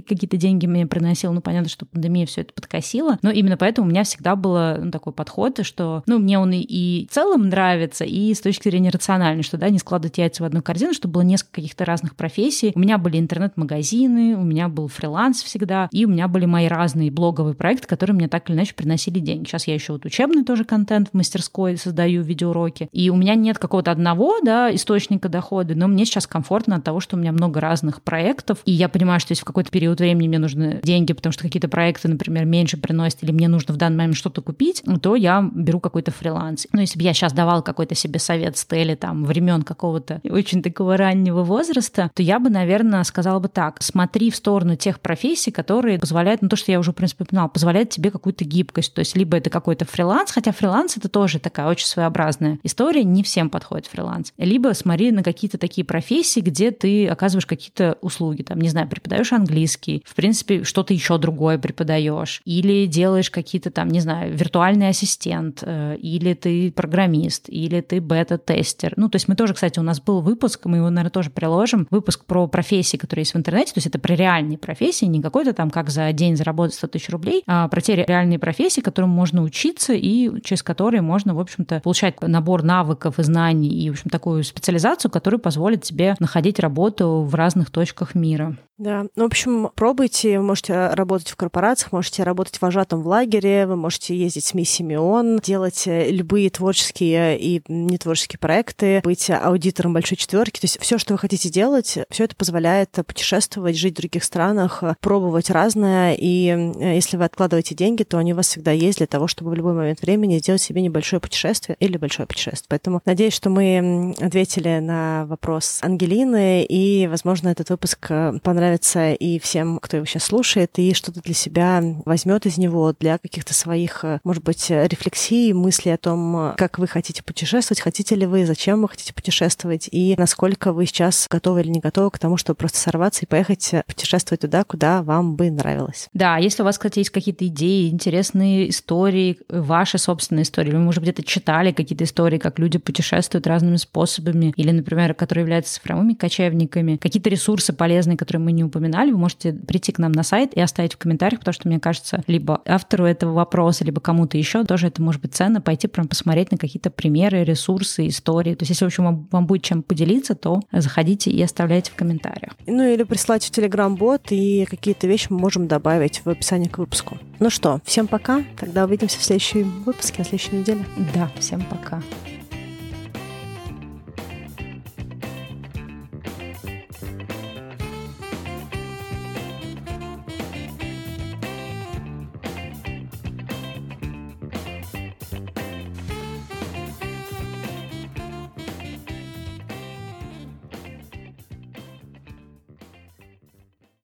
какие-то деньги мне приносил, ну понятно, что пандемия все это подкосила, но именно поэтому у меня всегда было ну, такой подход, что, ну, мне он и, и в целом нравится, и с точки зрения рациональной, что, да, не складывать яйца в одну корзину, чтобы было несколько каких-то разных профессий. У меня были интернет-магазины, у меня был фриланс всегда, и у меня были мои разные блоговые проекты, которые мне так или иначе приносили деньги. Сейчас я еще вот учебный тоже контент в мастерской создаю, видеоуроки, и у меня нет какого-то одного, да, источника дохода, но мне сейчас комфортно от того, что у меня много разных проектов, и я понимаю, что если в какой-то период времени мне нужны деньги, потому что какие-то проекты, например, меньше приносят, или мне нужно в данный момент что-то купить, то я беру какой-то фриланс. Но если бы я сейчас давал какой-то себе совет Стелли там времен какого-то очень такого раннего возраста, то я бы, наверное, сказала бы так, смотри в сторону тех профессий, которые позволяют, ну то, что я уже, в принципе, упоминала, позволяют тебе какую-то гибкость. То есть либо это какой-то фриланс, хотя фриланс это тоже такая очень своеобразная история, не всем подходит фриланс. Либо смотри на какие-то такие профессии, где ты оказываешь какие-то услуги, там, не знаю, преподаешь английский, в принципе, что-то еще другое преподаешь, или делаешь какие-то там, не знаю, виртуальный ассистент, э, или ты программист, или ты бета-тестер. Ну, то есть мы тоже, кстати, у нас был выпуск, мы его, наверное, тоже приложим, выпуск про профессии, которые есть в интернете, то есть это про реальные профессии, не какой-то там, как за день заработать 100 тысяч рублей, а про те реальные профессии, которым можно учиться и через которые можно, в общем-то, получать набор навыков и знаний и, в общем, такую специализацию, которая позволит тебе находить работу в разных точках мира. Да, ну, в общем, пробуйте, вы можете работать в корпорациях, можете работать вожатым в лагере, вы можете ездить с миссиями ООН, делать э, любые творческие и нетворческие проекты, быть аудитором большой четверки. То есть все, что вы хотите делать, все это позволяет путешествовать, жить в других странах, пробовать разное. И э, если вы откладываете деньги, то они у вас всегда есть для того, чтобы в любой момент времени сделать себе небольшое путешествие или большое путешествие. Поэтому надеюсь, что мы ответили на вопрос Ангелины, и, возможно, этот выпуск э, понравился понравится и всем, кто его сейчас слушает, и что-то для себя возьмет из него для каких-то своих, э, может быть, рефлексий, мыслей о том, как вы хотите путешествовать, хотите ли вы, зачем вы хотите путешествовать, и насколько вы сейчас готовы или не готовы к тому, чтобы просто сорваться и поехать э, путешествовать туда, куда вам бы нравилось. Да, если у вас, кстати, есть какие-то идеи, интересные истории, ваши собственные истории, вы, может, где-то читали какие-то истории, как люди путешествуют разными способами, или, например, которые являются цифровыми кочевниками, какие-то ресурсы полезные, которые мы не не упоминали, вы можете прийти к нам на сайт и оставить в комментариях, потому что, мне кажется, либо автору этого вопроса, либо кому-то еще тоже это может быть ценно, пойти прям посмотреть на какие-то примеры, ресурсы, истории. То есть, если, в общем, вам, вам будет чем поделиться, то заходите и оставляйте в комментариях. Ну, или прислать в Telegram-бот, и какие-то вещи мы можем добавить в описание к выпуску. Ну что, всем пока. Тогда увидимся в следующем выпуске, на следующей неделе. Да, всем пока.